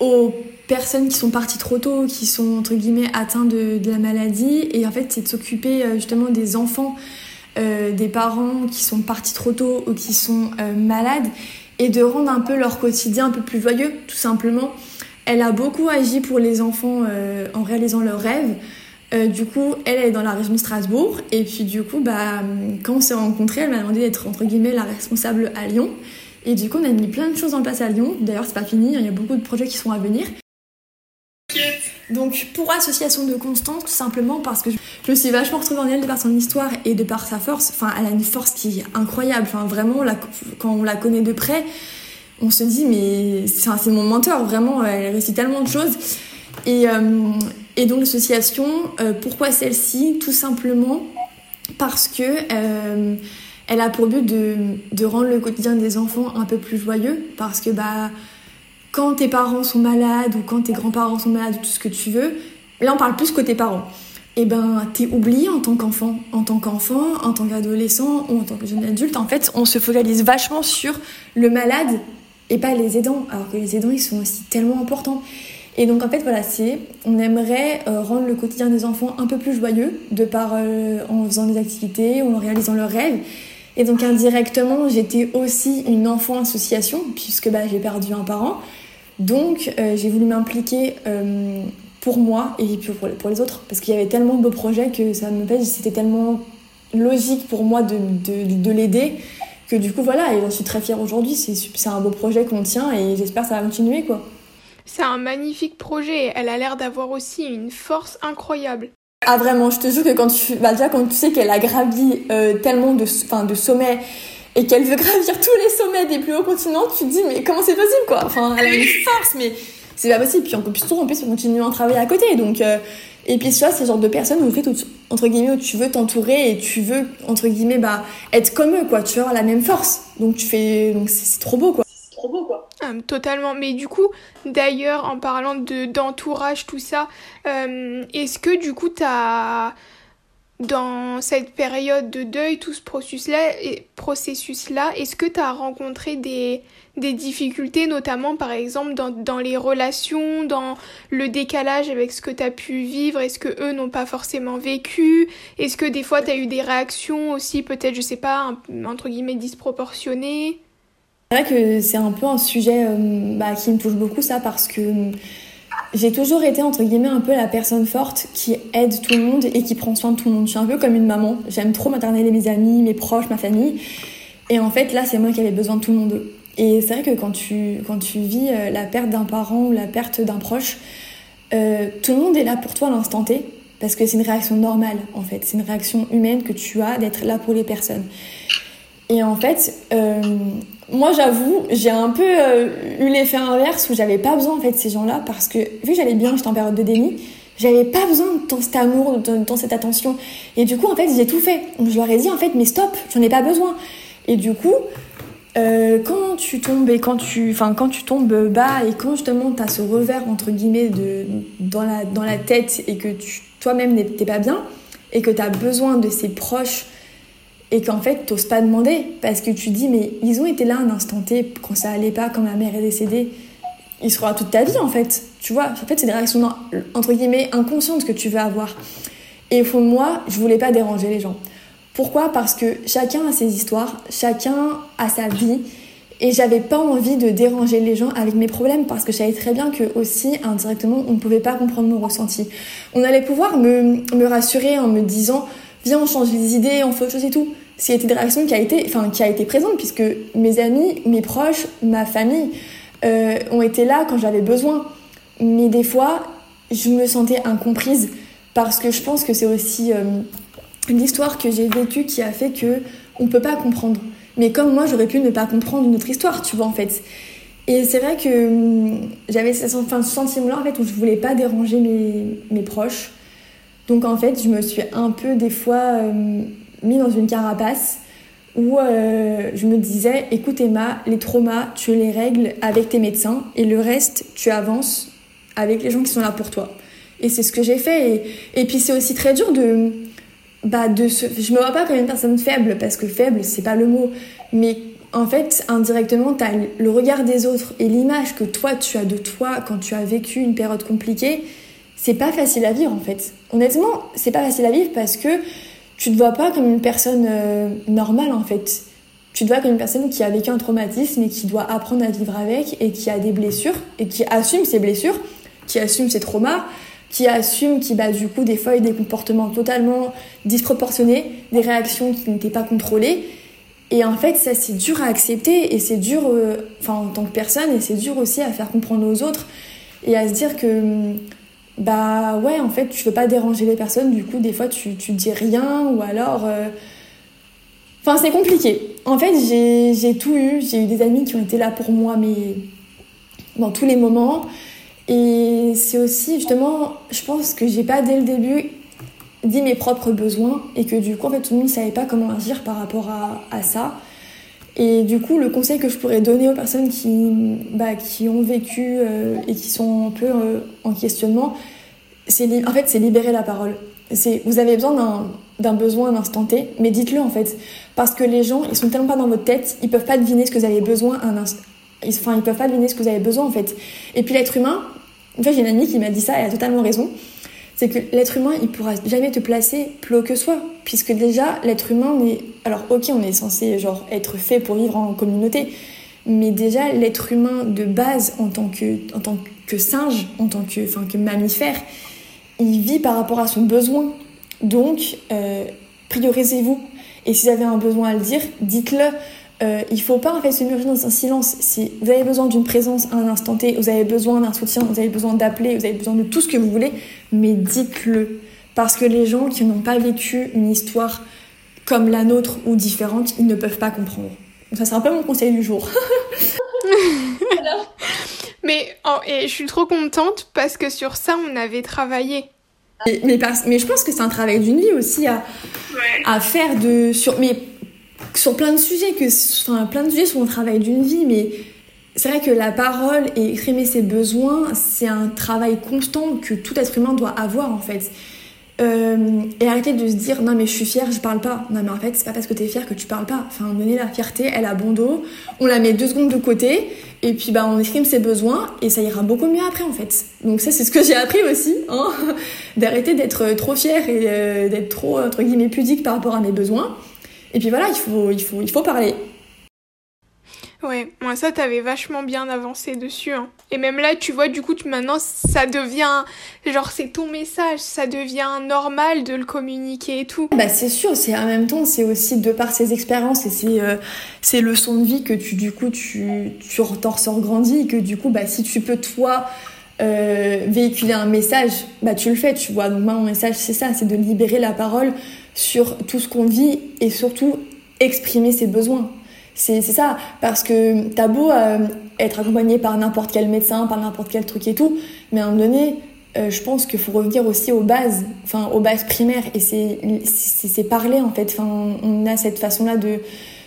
aux personnes qui sont parties trop tôt, qui sont entre guillemets atteintes de, de la maladie. Et en fait, c'est de s'occuper justement des enfants euh, des parents qui sont partis trop tôt ou qui sont euh, malades et de rendre un peu leur quotidien un peu plus joyeux, tout simplement. Elle a beaucoup agi pour les enfants euh, en réalisant leurs rêves. du coup, elle est dans la région de Strasbourg. Et puis, du coup, bah, quand on s'est rencontrés, elle m'a demandé d'être, entre guillemets, la responsable à Lyon. Et du coup, on a mis plein de choses en place à Lyon. D'ailleurs, c'est pas fini, il y a beaucoup de projets qui sont à venir. Donc pour Association de Constance, tout simplement parce que je me suis vachement retrouvée en elle de par son histoire et de par sa force. Enfin, elle a une force qui est incroyable. Enfin, vraiment, quand on la connaît de près, on se dit, mais c'est mon mentor, vraiment, elle réussit tellement de choses. Et, euh, et donc l'association, euh, pourquoi celle-ci? Tout simplement parce que euh, elle a pour but de, de rendre le quotidien des enfants un peu plus joyeux, parce que bah quand tes parents sont malades ou quand tes grands-parents sont malades ou tout ce que tu veux, là on parle plus côté parents. Et eh ben, t'es oublié en tant qu'enfant. En tant qu'enfant, en tant qu'adolescent ou en tant que jeune adulte, en fait, on se focalise vachement sur le malade et pas les aidants. Alors que les aidants, ils sont aussi tellement importants. Et donc, en fait, voilà, c'est, on aimerait euh, rendre le quotidien des enfants un peu plus joyeux, de par euh, en faisant des activités ou en réalisant leurs rêves. Et donc, indirectement, j'étais aussi une enfant association, puisque bah, j'ai perdu un parent. Donc euh, j'ai voulu m'impliquer euh, pour moi et pour, pour les autres parce qu'il y avait tellement de beaux projets que ça me fait c'était tellement logique pour moi de, de, l'aider que du coup voilà et j'en suis très fière aujourd'hui c'est un beau projet qu'on tient et j'espère que ça va continuer quoi. C'est un magnifique projet, elle a l'air d'avoir aussi une force incroyable. Ah vraiment, je te jure que quand tu, bah, déjà quand tu sais qu'elle a gravi euh, tellement de, de sommets et qu'elle veut gravir tous les sommets des plus hauts continents, tu te dis mais comment c'est possible quoi? Enfin, elle a une force, mais c'est pas possible. Puis en plus, en plus, on continue à travailler à côté. Donc, euh, et puis tu vois, c'est le genre de personnes où, fait, entre guillemets, où tu veux t'entourer et tu veux, entre guillemets, bah, être comme eux, quoi. Tu as la même force. Donc tu fais, donc c'est trop beau, quoi. C'est trop beau, quoi. Ah, totalement. Mais du coup, d'ailleurs, en parlant de d'entourage, tout ça, euh, est-ce que du coup, t'as dans cette période de deuil, tout ce processus-là, processus -là, est-ce que tu as rencontré des, des difficultés, notamment par exemple dans, dans, les relations, dans le décalage avec ce que tu as pu vivre? Est-ce que eux n'ont pas forcément vécu? Est-ce que des fois tu as eu des réactions aussi, peut-être, je sais pas, entre guillemets, disproportionnées? C'est vrai que c'est un peu un sujet euh, bah, qui me touche beaucoup, ça, parce que j'ai toujours été entre guillemets un peu la personne forte qui aide tout le monde et qui prend soin de tout le monde. Je suis un peu comme une maman. J'aime trop materner mes amis, mes proches, ma famille. Et en fait, là, c'est moi qui avais besoin de tout le monde. Et c'est vrai que quand tu, quand tu vis euh, la perte d'un parent ou la perte d'un proche, euh, tout le monde est là pour toi à l'instant T. Parce que c'est une réaction normale, en fait. C'est une réaction humaine que tu as d'être là pour les personnes. Et en fait, euh, moi j'avoue, j'ai un peu euh, eu l'effet inverse où j'avais pas besoin en fait de ces gens-là parce que vu que j'allais bien, j'étais en période de déni, j'avais pas besoin de tant cet amour, de tant cette attention. Et du coup, en fait, j'ai tout fait. Je leur ai dit en fait, mais stop, j'en ai pas besoin. Et du coup, euh, quand tu tombes et quand tu, enfin quand tu tombes bas et quand justement tu as ce revers entre guillemets de dans la dans la tête et que toi-même n'es pas bien et que tu as besoin de ces proches et qu'en fait t'oses pas demander parce que tu dis mais ils ont été là un instant T quand ça allait pas quand ma mère est décédée. Il sera toute ta vie en fait. Tu vois en fait c'est des réactions entre guillemets inconscientes que tu veux avoir. Et au fond de moi je voulais pas déranger les gens. Pourquoi? Parce que chacun a ses histoires chacun a sa vie et j'avais pas envie de déranger les gens avec mes problèmes parce que je savais très bien que aussi indirectement on ne pouvait pas comprendre mon ressenti. On allait pouvoir me, me rassurer en me disant on change les idées, on fait autre chose et tout. C'est une réaction qui a été, enfin, qui a été présente puisque mes amis, mes proches, ma famille euh, ont été là quand j'avais besoin. Mais des fois, je me sentais incomprise parce que je pense que c'est aussi euh, l'histoire que j'ai vécue qui a fait que on peut pas comprendre. Mais comme moi, j'aurais pu ne pas comprendre une autre histoire, tu vois en fait. Et c'est vrai que hum, j'avais ce, enfin, ce sentiment-là en fait où je voulais pas déranger mes, mes proches. Donc en fait, je me suis un peu des fois euh, mis dans une carapace où euh, je me disais, écoute Emma, les traumas, tu les règles avec tes médecins et le reste, tu avances avec les gens qui sont là pour toi. Et c'est ce que j'ai fait. Et, puis c'est aussi très dur de... Bah de se... Je me vois pas comme une personne faible, parce que faible, c'est pas le mot. Mais en fait, indirectement, tu as le regard des autres et l'image que toi, tu as de toi quand tu as vécu une période compliquée c'est pas facile à vivre en fait. Honnêtement, c'est pas facile à vivre parce que tu te vois pas comme une personne euh, normale en fait. Tu te vois comme une personne qui a vécu un traumatisme et qui doit apprendre à vivre avec et qui a des blessures et qui assume ses blessures, qui assume ses traumas, qui assume qui bah du coup des fois des comportements totalement disproportionnés, des réactions qui n'étaient pas contrôlées. Et en fait, ça c'est dur à accepter et c'est dur, euh, en tant que personne, et c'est dur aussi à faire comprendre aux autres et à se dire que hum, bah ouais, en fait, tu veux pas déranger les personnes, du coup, des fois, tu, tu dis rien, ou alors. Euh, enfin, c'est compliqué. En fait, j'ai tout eu. J'ai eu des amis qui ont été là pour moi, mais dans tous les moments. Et c'est aussi, justement, je pense que j'ai pas dès le début dit mes propres besoins et que du coup, en fait, tout le monde savait pas comment agir par rapport à, à ça. Et du coup, le conseil que je pourrais donner aux personnes qui, bah, qui ont vécu euh, et qui sont un peu euh, en questionnement, c'est en fait c'est libérer la parole. C'est vous avez besoin d'un besoin d'un instant T, mais dites-le en fait, parce que les gens ils sont tellement pas dans votre tête, ils peuvent pas deviner ce que vous avez besoin un instant. Enfin, ils peuvent pas deviner ce que vous avez besoin en fait. Et puis l'être humain, en fait, j'ai une amie qui m'a dit ça, elle a totalement raison c'est que l'être humain, il pourra jamais te placer plus haut que soi, puisque déjà, l'être humain, on est... Alors, ok, on est censé, genre, être fait pour vivre en communauté, mais déjà, l'être humain de base, en tant que, en tant que singe, en tant que, enfin, que mammifère, il vit par rapport à son besoin. Donc, euh, priorisez-vous. Et si vous avez un besoin à le dire, dites-le. Euh, il faut pas en fait se murger dans un silence. Si vous avez besoin d'une présence à un instant T, vous avez besoin d'un soutien, vous avez besoin d'appeler, vous avez besoin de tout ce que vous voulez, mais dites-le. Parce que les gens qui n'ont pas vécu une histoire comme la nôtre ou différente, ils ne peuvent pas comprendre. Ça sera un peu mon conseil du jour. mais oh, et je suis trop contente parce que sur ça, on avait travaillé. Mais, mais, je pense que c'est un travail d'une vie aussi à, à faire de sur mais sur plein de sujets, que, enfin, plein de sujets sur le travail d'une vie, mais c'est vrai que la parole et exprimer ses besoins, c'est un travail constant que tout être humain doit avoir en fait. Euh, et arrêter de se dire non mais je suis fière, je parle pas. Non mais en fait c'est pas parce que t'es fière que tu parles pas. Enfin donner la fierté, elle a bon dos. On la met deux secondes de côté et puis bah on exprime ses besoins et ça ira beaucoup mieux après en fait. Donc ça c'est ce que j'ai appris aussi, hein, d'arrêter d'être trop fière et euh, d'être trop entre guillemets pudique par rapport à mes besoins et puis voilà, il faut, il faut, il faut parler. Ouais, moi ça t'avais vachement bien avancé dessus. Hein. Et même là, tu vois, du coup, maintenant ça devient, genre c'est ton message, ça devient normal de le communiquer et tout. Bah c'est sûr, c'est en même temps, c'est aussi de par ces expériences et ces, euh, ces leçons de vie que tu, du coup, tu, tu t'en ressors grandi et que du coup, bah si tu peux toi euh, véhiculer un message, bah tu le fais, tu vois. Donc moi, mon message, c'est ça, c'est de libérer la parole sur tout ce qu'on vit et surtout exprimer ses besoins. C'est ça, parce que t'as beau euh, être accompagné par n'importe quel médecin, par n'importe quel truc et tout, mais à un moment donné, euh, je pense qu'il faut revenir aussi aux bases, enfin aux bases primaires, et c'est parler en fait. On a cette façon-là de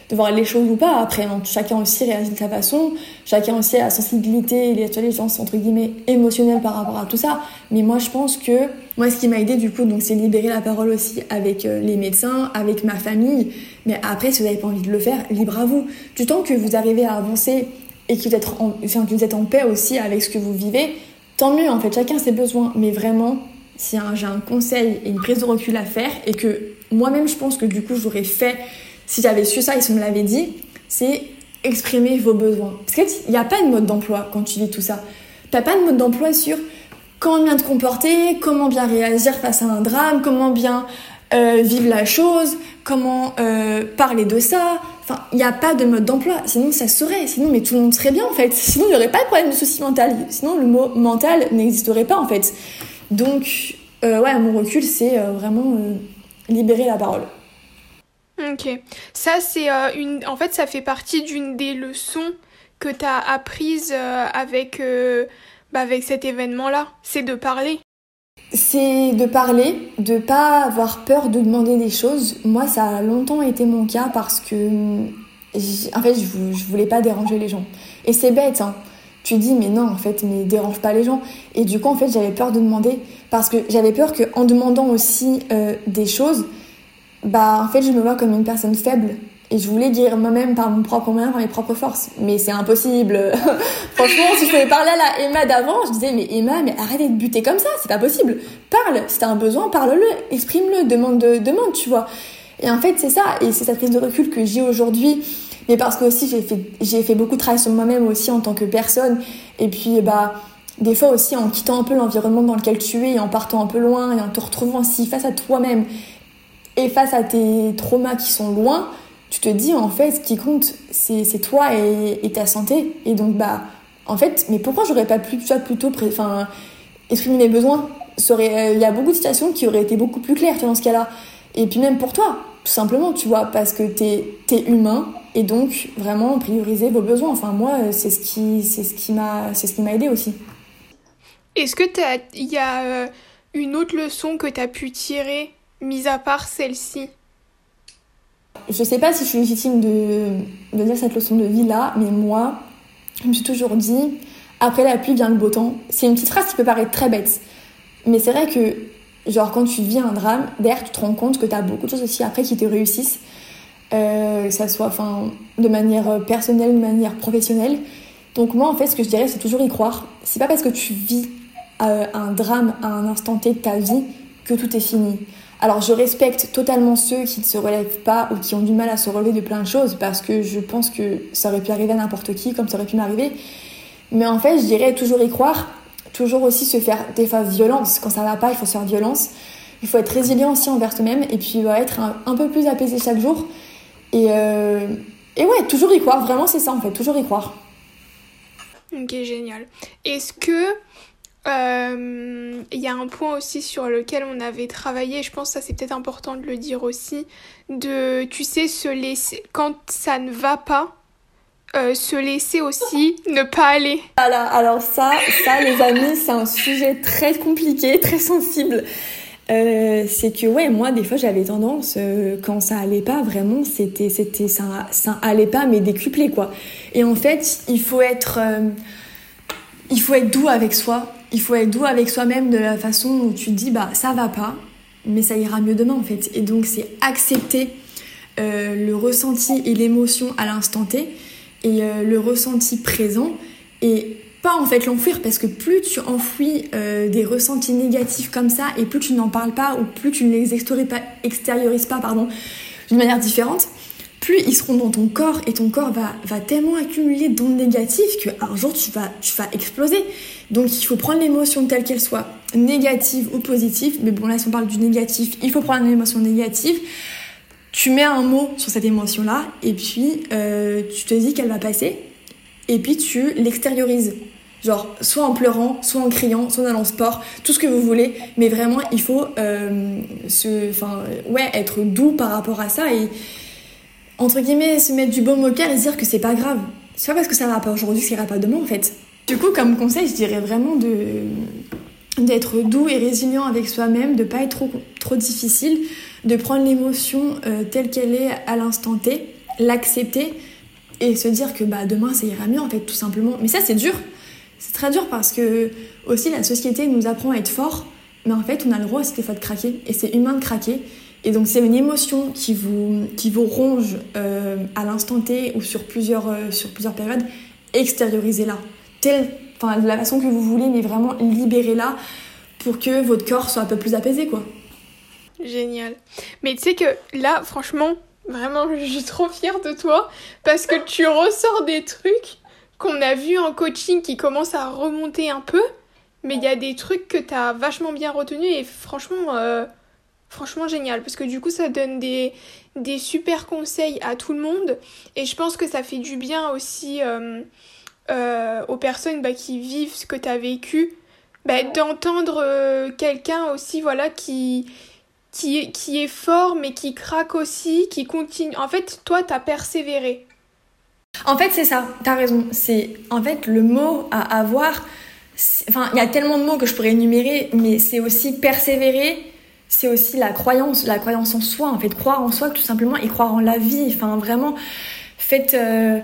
de voir les choses ou pas. Après, hein, chacun aussi réagit de sa façon, chacun aussi a la sensibilité et l'intelligence, entre guillemets, émotionnelle par rapport à tout ça. Mais moi, je pense que, moi, ce qui m'a aidé, du coup, donc, c'est libérer la parole aussi avec euh, les médecins, avec ma famille. Mais après, si vous n'avez pas envie de le faire, libre à vous. Du temps que vous arrivez à avancer et que vous êtes en, enfin, que vous êtes en paix aussi avec ce que vous vivez, tant mieux, en fait, chacun ses besoins. Mais vraiment, si j'ai un conseil et une prise de recul à faire et que moi-même, je pense que du coup, j'aurais fait si j'avais su ça et si on me l'avait dit, c'est exprimer vos besoins. Parce qu'il n'y a pas de mode d'emploi quand tu vis tout ça. T'as pas de mode d'emploi sur comment bien te comporter, comment bien réagir face à un drame, comment bien euh, vivre la chose, comment euh, parler de ça. Enfin, il n'y a pas de mode d'emploi. Sinon, ça serait. Sinon, mais tout le monde serait bien en fait. Sinon, il n'y aurait pas de problème de souci mental. Sinon, le mot mental n'existerait pas en fait. Donc, euh, ouais, mon recul, c'est vraiment libérer la parole. Ok. Ça, c'est euh, une. En fait, ça fait partie d'une des leçons que tu as apprises euh, avec, euh, bah, avec cet événement-là. C'est de parler. C'est de parler, de pas avoir peur de demander des choses. Moi, ça a longtemps été mon cas parce que. En fait, je, je voulais pas déranger les gens. Et c'est bête, hein. Tu dis, mais non, en fait, mais dérange pas les gens. Et du coup, en fait, j'avais peur de demander parce que j'avais peur qu'en demandant aussi des choses, bah en fait je me vois comme une personne faible et je voulais guérir moi-même par mon propre moyen, par mes propres forces. Mais c'est impossible. Franchement, si je pouvais parler à la Emma d'avant, je disais mais Emma, mais arrêtez de buter comme ça, c'est pas possible. Parle, si t'as un besoin, parle-le, exprime-le, demande, de, demande, tu vois. Et en fait c'est ça, et c'est cette prise de recul que j'ai aujourd'hui. Mais parce que aussi j'ai fait, j'ai fait beaucoup de travail sur moi-même aussi en tant que personne. Et puis bah des fois aussi en quittant un peu l'environnement dans lequel tu es et en partant un peu loin et en te retrouvant aussi face à toi-même et face à tes traumas qui sont loin, tu te dis en fait ce qui compte c'est toi et, ta santé. Et donc bah en fait, mais pourquoi j'aurais pas pu soit plutôt enfin exprimer mes besoins? Euh, Il y a beaucoup de situations qui auraient été beaucoup plus claires dans ce cas-là. Et puis même pour toi, tout simplement, tu vois, parce que t'es es humain et donc vraiment prioriser vos besoins. Enfin moi, c'est ce qui c'est ce qui m'a c'est ce qui m'a aidé aussi. Est-ce que il y a euh, une autre leçon que tu as pu tirer mis à part celle-ci Je sais pas si je suis légitime de, de dire cette leçon de vie là, mais moi, je me suis toujours dit, après la pluie vient le beau temps. C'est une petite phrase qui peut paraître très bête, mais c'est vrai que, genre, quand tu vis un drame, derrière, tu te rends compte que tu as beaucoup de choses aussi après qui te réussissent, euh, que ça soit de manière personnelle, de manière professionnelle. Donc, moi, en fait, ce que je dirais, c'est toujours y croire. C'est pas parce que tu vis euh, un drame à un instant T de ta vie que tout est fini. Alors je respecte totalement ceux qui ne se relèvent pas ou qui ont du mal à se relever de plein de choses parce que je pense que ça aurait pu arriver à n'importe qui comme ça aurait pu m'arriver. Mais en fait, je dirais toujours y croire, toujours aussi se faire des fois violence. Quand ça va pas, il faut se faire violence. Il faut être résilient aussi envers soi-même et puis être un, peu plus apaisé chaque jour. Et, euh, et ouais, toujours y croire. Vraiment, c'est ça en fait, toujours y croire. Ok, génial. Est-ce que euh, il y a un point aussi sur lequel on avait travaillé, je pense que ça c'est peut-être important de le dire aussi, de, tu sais, se laisser, quand ça ne va pas, euh, se laisser aussi ne pas aller. Alors, alors ça, ça les amis, c'est un sujet très compliqué, très sensible. Euh, c'est que ouais, moi des fois j'avais tendance quand ça allait pas vraiment, c'était c'était ça ça allait pas mais décuplé quoi. Et en fait, il faut être il faut être doux avec soi il faut être doux avec soi-même de la façon où tu te dis bah ça va pas, mais ça ira mieux demain en fait. Et donc c'est accepter euh, le ressenti et l'émotion à l'instant T et euh, le ressenti présent et pas en fait l'enfuir parce que plus tu enfouis euh, des ressentis négatifs comme ça et plus tu n'en parles pas ou plus tu ne les extériorises pas, pardon d'une manière différente, plus ils seront dans ton corps et ton corps va, va tellement accumuler d'ondes négatives qu'un jour tu vas, tu vas exploser. Donc il faut prendre l'émotion telle qu'elle soit, négative ou positive. Mais bon, là, si on parle du négatif, il faut prendre une émotion négative. Tu mets un mot sur cette émotion-là et puis euh, tu te dis qu'elle va passer et puis tu l'extériorises. Genre, soit en pleurant, soit en criant, soit en allant au sport, tout ce que vous voulez. Mais vraiment, il faut euh, se, ouais, être doux par rapport à ça et, entre guillemets, se mettre du baume au cœur et se dire que c'est pas grave. C'est pas parce que ça va pas aujourd'hui ça ira pas demain en fait. Du coup, comme conseil, je dirais vraiment de d'être doux et résilient avec soi-même, de pas être trop, trop difficile, de prendre l'émotion euh, telle qu'elle est à l'instant T l'accepter et se dire que bah, demain ça ira mieux en fait tout simplement. Mais ça c'est dur. C'est très dur parce que aussi la société nous apprend à être fort, mais en fait on a le droit aussi des fois de craquer et c'est humain de craquer. Et donc c'est une émotion qui vous, qui vous ronge euh, à l'instant T ou sur plusieurs, euh, sur plusieurs périodes, extériorisez-la. De la façon que vous voulez, mais vraiment libérez-la pour que votre corps soit un peu plus apaisé, quoi. Génial. Mais tu sais que là, franchement, vraiment, je suis trop fière de toi parce que tu ressors des trucs qu'on a vus en coaching qui commencent à remonter un peu, mais il y a des trucs que tu as vachement bien retenus et franchement, euh, franchement génial parce que du coup, ça donne des, des super conseils à tout le monde et je pense que ça fait du bien aussi euh, euh, aux personnes bah, qui vivent ce que tu as vécu. Bah, d'entendre quelqu'un aussi voilà qui qui, qui est fort mais qui craque aussi, qui continue. En fait, toi, t'as persévéré. En fait, c'est ça, t'as raison. C'est en fait le mot à avoir. Enfin, il y a tellement de mots que je pourrais énumérer, mais c'est aussi persévérer. C'est aussi la croyance, la croyance en soi, en fait, croire en soi tout simplement et croire en la vie. Enfin, vraiment, faites, euh,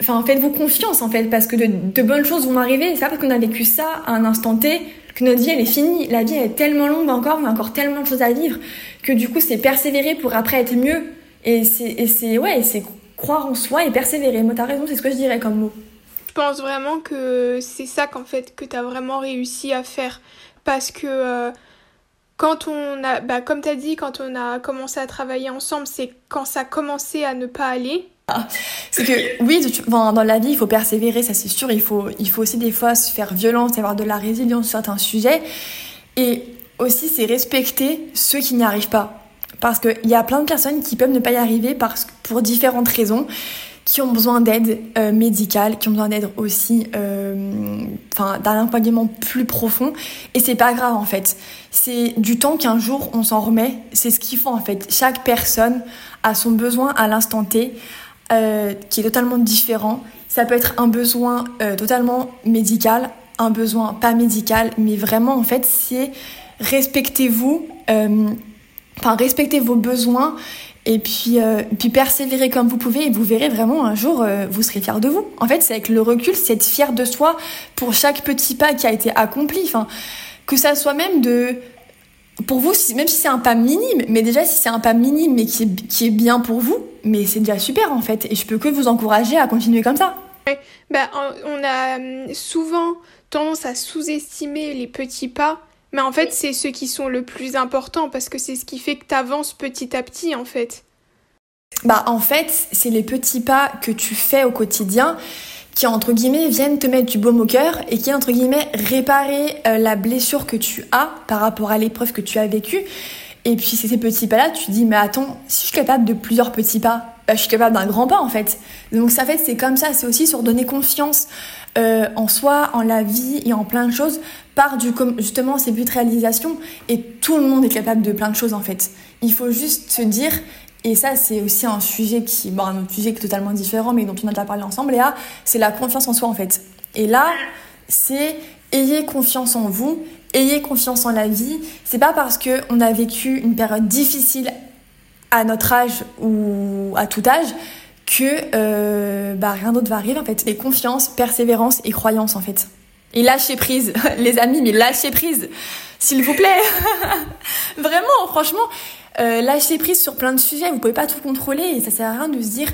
enfin, faites-vous confiance en fait, parce que de, de bonnes choses vont arriver. C'est pas parce qu'on a vécu ça à un instant T que notre vie elle est finie. La vie elle est tellement longue encore, on a encore tellement de choses à vivre que du coup c'est persévérer pour après être mieux. Et c'est ouais, c'est croire en soi et persévérer. Moi t'as raison, c'est ce que je dirais comme mot. Je pense vraiment que c'est ça qu'en fait que t'as vraiment réussi à faire parce que euh, quand on a, bah, comme t'as dit, quand on a commencé à travailler ensemble, c'est quand ça a commencé à ne pas aller c'est que oui, dans la vie, il faut persévérer, ça c'est sûr. Il faut, il faut aussi des fois se faire violence, avoir de la résilience sur certains sujets. Et aussi, c'est respecter ceux qui n'y arrivent pas. Parce qu'il y a plein de personnes qui peuvent ne pas y arriver parce, pour différentes raisons, qui ont besoin d'aide euh, médicale, qui ont besoin d'aide aussi, euh, enfin, d'un accompagnement plus profond. Et c'est pas grave en fait. C'est du temps qu'un jour on s'en remet. C'est ce qu'il faut en fait. Chaque personne a son besoin à l'instant T euh, qui est totalement différent. Ça peut être un besoin totalement médical, un besoin pas médical, mais vraiment en fait c'est respectez-vous, enfin respectez vos besoins et puis, puis persévérez comme vous pouvez et vous verrez vraiment un jour vous serez fier de vous. En fait c'est avec le recul, c'est être fier de soi pour chaque petit pas qui a été accompli. Enfin que ça soit même de pour vous, même si c'est un pas minime, mais déjà si c'est un pas minime mais qui est, qui est bien pour vous, mais c'est déjà super en fait. Et je peux que vous encourager à continuer comme ça. Bah, on a hum, souvent tendance à sous-estimer les petits pas, mais en fait c'est ceux qui sont le plus importants parce que c'est ce qui fait que tu avances petit à petit en fait. Bah en fait, c'est les petits pas que tu fais au quotidien qui entre guillemets viennent te mettre du baume au cœur et qui entre guillemets réparer euh, la blessure que tu as par rapport à l'épreuve que tu as vécue. Et puis c'est ces petits pas là, tu te dis mais attends, si je suis capable de plusieurs petits pas, bah, je suis capable d'un grand pas en fait. Donc ça fait c'est comme ça, c'est aussi sur donner confiance euh, en soi, en la vie et en plein de choses par du justement ces buts de réalisation et tout le monde est capable de plein de choses en fait. Il faut juste se dire et ça, c'est aussi un sujet qui, bon, un sujet est totalement différent, mais dont on a déjà parlé ensemble, Léa, c'est la confiance en soi, en fait. Et là, c'est ayez confiance en vous, ayez confiance en la vie. C'est pas parce qu'on a vécu une période difficile à notre âge ou à tout âge que euh, bah, rien d'autre va arriver, en fait. Et confiance, persévérance et croyance, en fait. Et lâchez prise, les amis, mais lâchez prise, s'il vous plaît. Vraiment, franchement, euh, lâcher prise sur plein de sujets, vous pouvez pas tout contrôler et ça sert à rien de se dire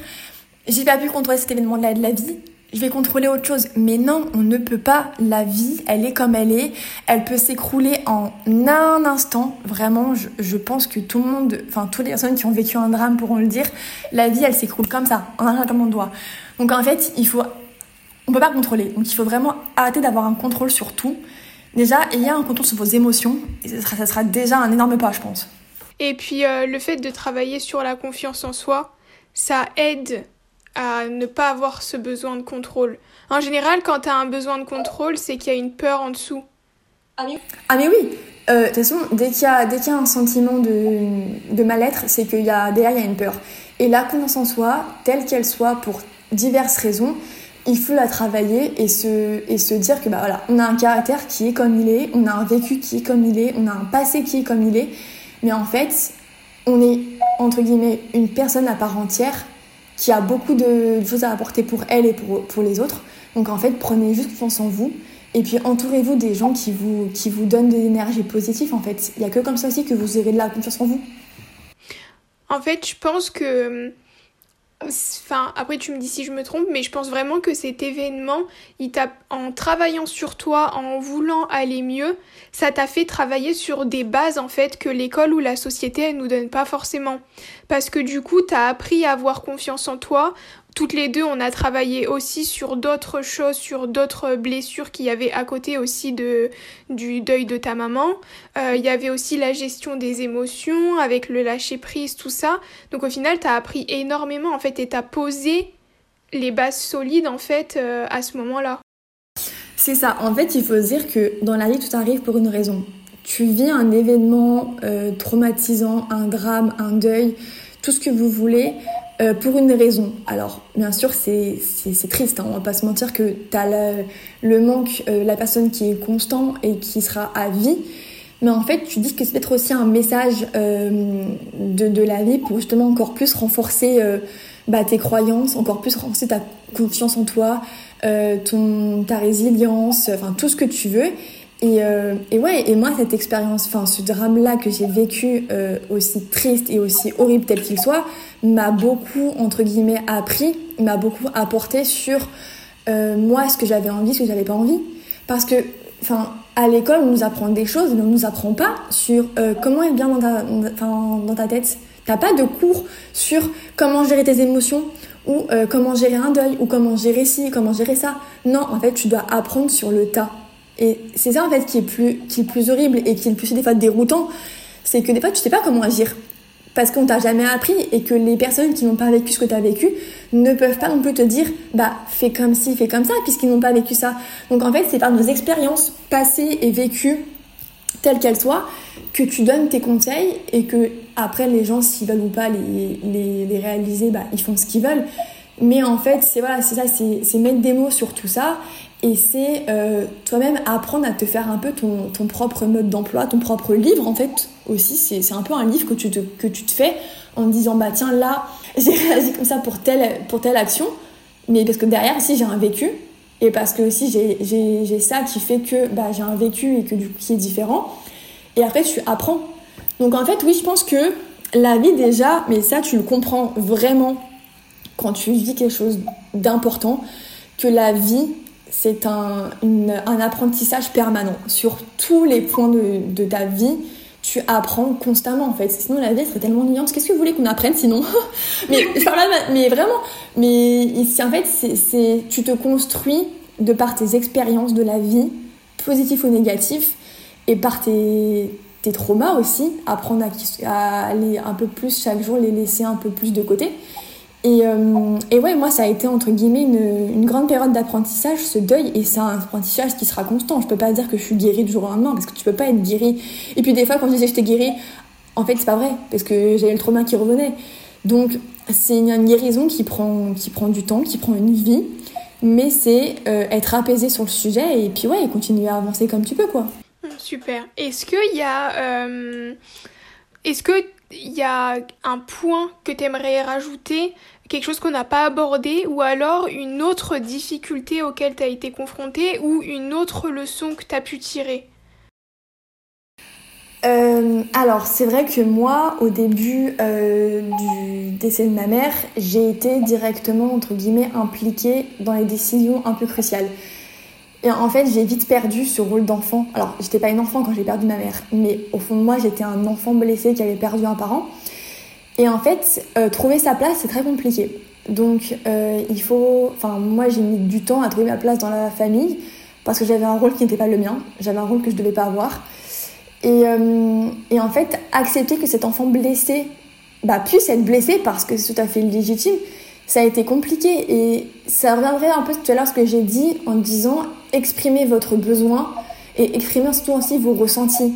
j'ai pas pu contrôler cet événement de la, de la vie, je vais contrôler autre chose. Mais non, on ne peut pas. La vie, elle est comme elle est. Elle peut s'écrouler en un instant. Vraiment, je, pense que tout le monde, enfin, toutes les personnes qui ont vécu un drame pourront le dire. La vie, elle s'écroule comme ça, en un claquement de doigt. Donc en fait, il faut, on peut pas contrôler. Donc il faut vraiment arrêter d'avoir un contrôle sur tout. Déjà, ayez un contrôle sur vos émotions. Et ça sera, ça sera déjà un énorme pas, je pense. Et puis euh, le fait de travailler sur la confiance en soi, ça aide à ne pas avoir ce besoin de contrôle. En général, quand tu as un besoin de contrôle, c'est qu'il y a une peur en dessous. Ah, ah mais oui euh, De toute façon, dès qu'il y, a, dès qu'il y a un sentiment de, de mal-être, c'est qu'il y a, derrière, il y a une peur. Et la confiance en soi, telle qu'elle soit, pour diverses raisons, il faut la travailler et se, et se dire que bah voilà, on a un caractère qui est comme il est, on a un vécu qui est comme il est, on a un passé qui est comme il est. Mais en fait, on est, entre guillemets, une personne à part entière qui a beaucoup de choses à apporter pour elle et pour, les autres. Donc en fait, prenez juste confiance en vous. Et puis entourez-vous des gens qui vous, qui vous donnent de l'énergie positive en fait. Il n'y a que comme ça aussi que vous aurez de la confiance en vous. En fait, je pense que Enfin, après tu me dis si je me trompe, mais je pense vraiment que cet événement, il en travaillant sur toi, en voulant aller mieux, ça t'a fait travailler sur des bases en fait que l'école ou la société elle nous donne pas forcément. Parce que du coup, t'as appris à avoir confiance en toi, toutes les deux, on a travaillé aussi sur d'autres choses, sur d'autres blessures qu'il y avait à côté aussi de, du deuil de ta maman. Euh, il y avait aussi la gestion des émotions avec le lâcher prise, tout ça. Donc au final, tu as appris énormément en fait et tu as posé les bases solides en fait euh, à ce moment-là. C'est ça. En fait, il faut se dire que dans la vie, tout arrive pour une raison. Tu vis un événement euh, traumatisant, un drame, un deuil, tout ce que vous voulez. Euh, pour une raison. Alors, bien sûr, c'est triste, hein, on va pas se mentir que tu as le, manque, euh, la personne qui est constant et qui sera à vie. Mais en fait, tu dis que c'est peut-être aussi un message euh, de, de, la vie pour justement encore plus renforcer bah, tes croyances, encore plus renforcer ta confiance en toi, ton, ta résilience, enfin tout ce que tu veux. Et, et, ouais, et moi, cette expérience, enfin, ce drame-là que j'ai vécu aussi triste et aussi horrible tel qu'il soit, m'a beaucoup, entre guillemets, appris, m'a beaucoup apporté sur euh, moi, ce que j'avais envie, ce que j'avais pas envie. Parce que, enfin, à l'école, on nous apprend des choses, mais on nous apprend pas sur euh, comment être bien dans ta, dans ta tête. T'as pas de cours sur comment gérer tes émotions, ou euh, comment gérer un deuil, ou comment gérer ci, comment gérer ça. Non, en fait, tu dois apprendre sur le tas. Et c'est ça, en fait, qui est, plus, qui est plus horrible et qui est le plus, des fois, déroutant. C'est que des fois, tu sais pas comment agir parce qu'on t'a jamais appris et que les personnes qui n'ont pas vécu ce que tu as vécu ne peuvent pas non plus te dire bah fais comme ci, fais comme ça puisqu'ils n'ont pas vécu ça. Donc en fait, c'est par nos expériences passées et vécues telles qu'elles soient que tu donnes tes conseils et que après les gens s'ils veulent ou pas les, les, les réaliser, bah ils font ce qu'ils veulent. Mais en fait, c'est voilà, c'est ça, c'est mettre des mots sur tout ça et c'est euh, toi-même apprendre à te faire un peu ton, ton propre mode d'emploi, ton propre livre en fait aussi. C'est un peu un livre que tu, te, que tu te fais en te disant bah tiens là j'ai réagi comme ça pour telle, pour telle action, mais parce que derrière aussi j'ai un vécu et parce que aussi j'ai ça qui fait que bah, j'ai un vécu et que du coup qui est différent. Et après tu apprends. Donc en fait oui je pense que la vie déjà, mais ça tu le comprends vraiment quand tu vis quelque chose d'important, que la vie c'est un, un, apprentissage permanent. Sur tous les points de, de, ta vie, tu apprends constamment en fait. Sinon la vie serait tellement ennuyante. Qu'est-ce que vous voulez qu'on apprenne sinon mais, mais vraiment, mais ici en fait, c'est, tu te construis de par tes expériences de la vie, positifs ou négatifs, et par tes, tes traumas aussi, apprendre à, à aller un peu plus chaque jour, les laisser un peu plus de côté. Et, euh, et, ouais, moi, ça a été entre guillemets une, une grande période d'apprentissage, ce deuil, et c'est un apprentissage qui sera constant. Je peux pas dire que je suis guérie du jour au lendemain, parce que tu peux pas être guérie. Et puis des fois, quand je disais je t'ai guérie, en fait, c'est pas vrai, parce que j'avais le trauma qui revenait. Donc, c'est une, guérison qui prend, qui prend du temps, qui prend une vie, mais c'est euh, être apaisé sur le sujet, et puis ouais, continuer à avancer comme tu peux, quoi. Super. Est-ce qu'il y a. Euh... Est-ce que il y a un point que tu aimerais rajouter, quelque chose qu'on n'a pas abordé, ou alors une autre difficulté auquel tu as été confronté, ou une autre leçon que tu as pu tirer? Euh, alors c'est vrai que moi au début euh, du décès de ma mère j'ai été directement entre guillemets impliquée dans les décisions un peu cruciales et en fait, j'ai vite perdu ce rôle d'enfant. Alors, j'étais pas une enfant quand j'ai perdu ma mère, mais au fond de moi, j'étais un enfant blessé qui avait perdu un parent. Et en fait, euh, trouver sa place, c'est très compliqué. Donc, euh, il faut. Enfin, moi, j'ai mis du temps à trouver ma place dans la famille parce que j'avais un rôle qui n'était pas le mien. J'avais un rôle que je devais pas avoir. Et, euh, et en fait, accepter que cet enfant blessé bah, puisse être blessé parce que c'est tout à fait légitime, ça a été compliqué. Et ça reviendrait un peu tout à l'heure ce que j'ai dit en disant exprimer votre besoin et exprimer surtout aussi vos ressentis.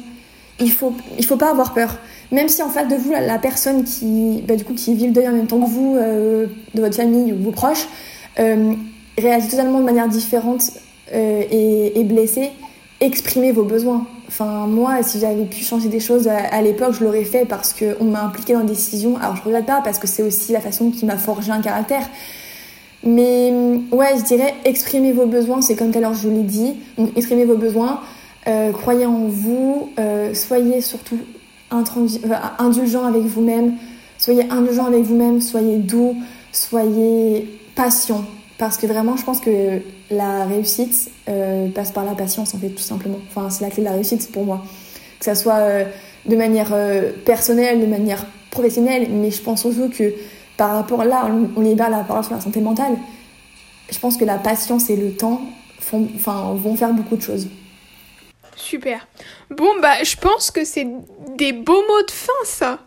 Il faut, il faut pas avoir peur. Même si en face de vous, la, personne qui, bah, du coup, qui vit le deuil en même temps que vous, euh, de votre famille ou vos proches, euh, réagit totalement de manière différente euh, et, et blessée, exprimez vos besoins. Enfin, moi, si j'avais pu changer des choses à, l'époque, je l'aurais fait parce qu'on m'a impliqué dans des décisions. Alors, je regrette pas parce que c'est aussi la façon qui m'a forgé un caractère. Mais ouais, je dirais exprimer vos besoins, c'est comme tout à l'heure je l'ai dit. Donc, exprimez vos besoins, euh, croyez en vous, euh, soyez surtout indulgent avec vous-même, soyez indulgent avec vous-même, soyez doux, soyez patient. Parce que vraiment, je pense que la réussite euh, passe par la patience, en fait, tout simplement. Enfin, c'est la clé de la réussite pour moi. Que ça soit euh, de manière euh, personnelle, de manière professionnelle, mais je pense aussi que par rapport là, on, libère la parole sur la santé mentale. Je pense que la patience et le temps font, enfin, vont faire beaucoup de choses. Super. Bon, bah, je pense que c'est des beaux mots de fin, ça.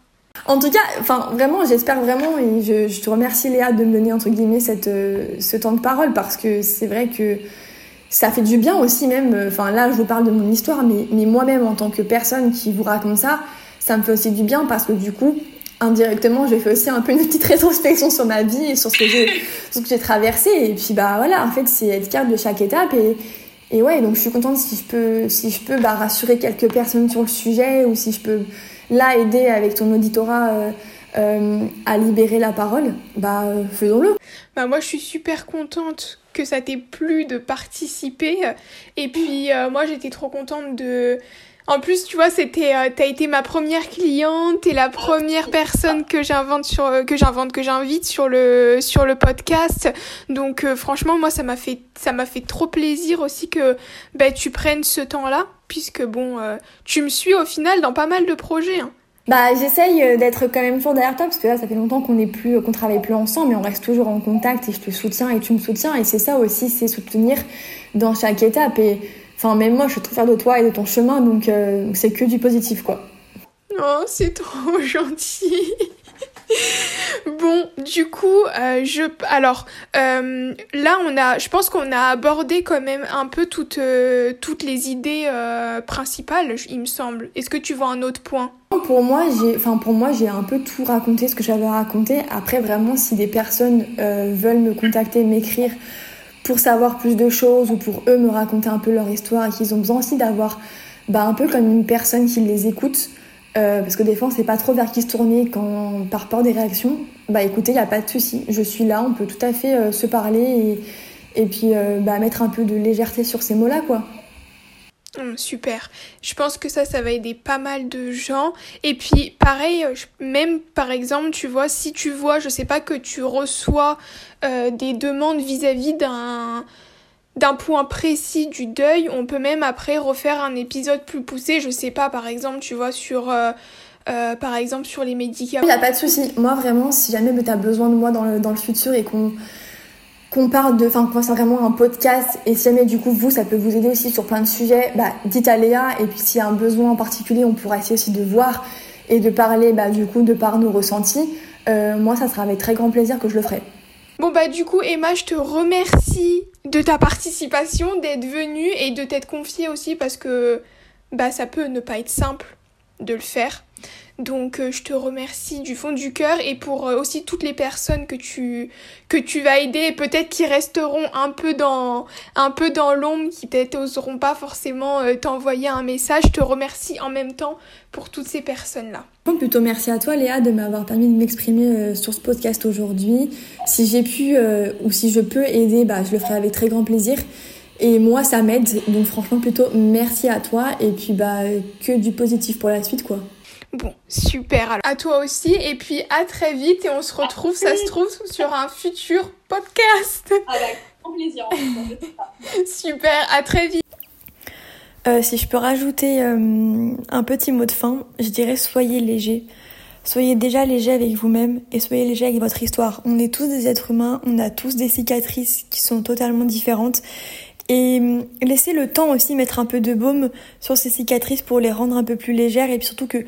En tout cas, enfin vraiment, j'espère vraiment et je, te remercie Léa de me donner entre guillemets cette, euh, ce temps de parole parce que c'est vrai que ça fait du bien aussi même. Euh, enfin là, je vous parle de mon histoire, mais, mais moi-même en tant que personne qui vous raconte ça, ça me fait aussi du bien parce que du coup, indirectement, je fais aussi un peu une petite rétrospection sur ma vie et sur ce que j'ai, ce que j'ai traversé. Et puis bah voilà, en fait, c'est être carte de chaque étape et et ouais, donc je suis contente si je peux, si je peux bah, rassurer quelques personnes sur le sujet ou si je peux là aider avec ton auditorat euh, euh, à libérer la parole, bah euh, faisons-le. Bah moi je suis super contente que ça t'ait plu de participer et puis moi j'étais trop contente de en plus, tu vois, c'était, euh, t'as été ma première cliente, t'es la première personne que j'invente sur, euh, que j'invente, que j'invite sur le, sur le podcast. Donc, euh, franchement, moi, ça m'a fait, ça m'a fait trop plaisir aussi que, bah, tu prennes ce temps-là, puisque bon, tu me suis au final dans pas mal de projets. Hein. Bah, j'essaye d'être quand même toujours derrière toi parce que là, ça fait longtemps qu'on n'est plus, qu'on travaille plus ensemble, mais on reste toujours en contact et je te soutiens et tu me soutiens et c'est ça aussi, c'est soutenir dans chaque étape et Enfin, même moi, je suis trop fière de toi et de ton chemin, donc euh, c'est que du positif, quoi. Oh, c'est trop gentil. bon, du coup, euh, je, alors euh, là, on a, je pense qu'on a abordé quand même un peu toutes, toutes les idées principales, il me semble. Est-ce que tu vois un autre point? Pour moi, j'ai, enfin pour moi, j'ai un peu tout raconté ce que j'avais raconté. Après, vraiment, si des personnes veulent me contacter, m'écrire pour savoir plus de choses ou pour eux me raconter un peu leur histoire et qu'ils ont besoin aussi d'avoir bah, un peu comme une personne qui les écoute. Euh, parce que des fois on pas trop vers qui se tourner quand par peur des réactions. Bah écoutez, il n'y a pas de souci, je suis là, on peut tout à fait euh, se parler et, et puis euh, bah, mettre un peu de légèreté sur ces mots-là quoi. Hum, super. Je pense que ça, ça va aider pas mal de gens. Et puis, pareil, même par exemple, tu vois, si tu vois, je sais pas, que tu reçois euh, des demandes vis-à-vis d'un d'un point précis du deuil, on peut même après refaire un épisode plus poussé, je sais pas, par exemple, tu vois, sur... Euh, euh, par exemple sur les médicaments. Il n'y a pas de souci. Moi vraiment, si jamais tu as besoin de moi dans le, dans le futur et qu'on qu'on parle de, enfin qu'on fasse vraiment un podcast et si jamais du coup vous ça peut vous aider aussi sur plein de sujets, bah dites à Léa et puis s'il y a un besoin en particulier on pourra essayer aussi de voir et de parler bah du coup de par nos ressentis. Euh, moi ça sera avec très grand plaisir que je le ferai. Bon bah du coup Emma je te remercie de ta participation, d'être venue et de t'être confiée aussi parce que bah ça peut ne pas être simple de le faire. Donc euh, je te remercie du fond du cœur et pour euh, aussi toutes les personnes que tu que tu vas aider et peut-être qui resteront un peu dans un peu dans l'ombre qui peut-être oseront pas forcément euh, t'envoyer un message, je te remercie en même temps pour toutes ces personnes-là. Plutôt merci à toi Léa de m'avoir permis de m'exprimer sur ce podcast aujourd'hui. Si j'ai pu ou si je peux aider, bah je le ferai avec très grand plaisir. Et moi, ça m'aide. Donc franchement, plutôt merci à toi. Et puis, bah, que du positif pour la suite, quoi. Bon, super. Alors, à toi aussi. Et puis à très vite. Et on se retrouve, ça se trouve, sur un futur podcast. Avec grand plaisir. super. À très vite. Euh, si je peux rajouter euh, un petit mot de fin, je dirais soyez léger. Soyez déjà léger avec vous-même et soyez léger avec votre histoire. On est tous des êtres humains, on a tous des cicatrices qui sont totalement différentes. Et euh, laissez le temps aussi mettre un peu de baume sur ces cicatrices pour les rendre un peu plus légères et puis surtout que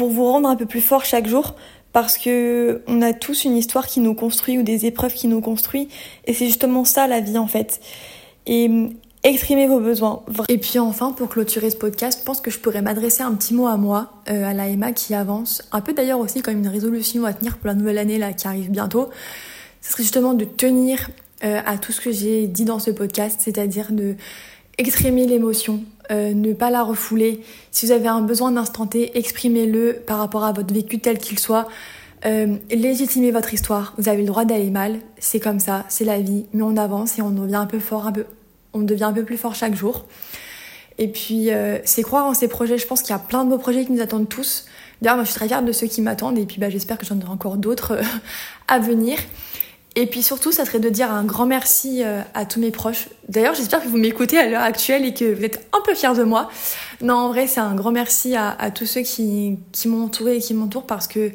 pour vous rendre un peu plus fort chaque jour parce que on a tous une histoire qui nous construit ou des épreuves qui nous construit et c'est justement ça la vie en fait. Et exprimez vos besoins. Et puis enfin, pour clôturer ce podcast, je pense que je pourrais m'adresser un petit mot à moi, euh, à la Emma qui avance, un peu d'ailleurs aussi comme une résolution à tenir pour la nouvelle année là qui arrive bientôt. Ce serait justement de tenir euh, à tout ce que j'ai dit dans ce podcast, c'est-à-dire de exprimer l'émotion, euh, ne pas la refouler. Si vous avez un besoin d'instant T, exprimez-le par rapport à votre vécu tel qu'il soit. Euh, légitimez votre histoire. Vous avez le droit d'aller mal, c'est comme ça, c'est la vie, mais on avance et on devient un peu fort, un peu, on devient un peu plus fort chaque jour. Et puis, euh, c'est croire en ces projets. Je pense qu'il y a plein de beaux projets qui nous attendent tous. D'ailleurs, moi, je suis très fière de ceux qui m'attendent et puis bah, j'espère que j'en aurai encore d'autres à venir. Et puis surtout, ça serait de dire un grand merci euh, à tous mes proches. D'ailleurs, j'espère que vous m'écoutez à l'heure actuelle et que vous êtes un peu fiers de moi. Non, en vrai, c'est un grand merci à, à tous ceux qui, qui m'ont entouré et qui m'entourent parce que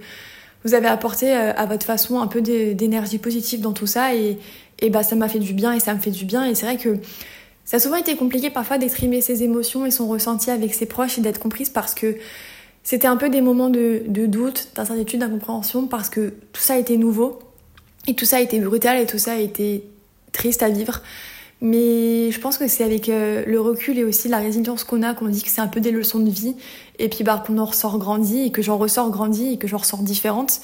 vous avez apporté euh, à votre façon un peu d'énergie positive dans tout ça et, et bah, ça m'a fait du bien et ça me fait du bien. Et c'est vrai que ça a souvent été compliqué parfois d'exprimer ses émotions et son ressenti avec ses proches et d'être comprise parce que c'était un peu des moments de, de doute, d'incertitude, d'incompréhension parce que tout ça était nouveau et tout ça a été brutal et tout ça a été triste à vivre. Mais je pense que c'est avec euh, le recul et aussi la résilience qu'on a qu'on dit que c'est un peu des leçons de vie et puis bah, qu'on en ressort grandi et que j'en ressors grandi et que j'en ressors différente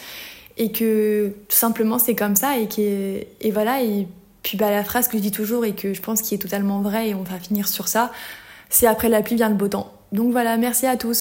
et que tout simplement c'est comme ça et, que, et voilà et puis bah, la phrase que je dis toujours et que je pense qui est totalement vraie et on va finir sur ça c'est après la pluie vient le beau temps. Donc voilà, merci à tous.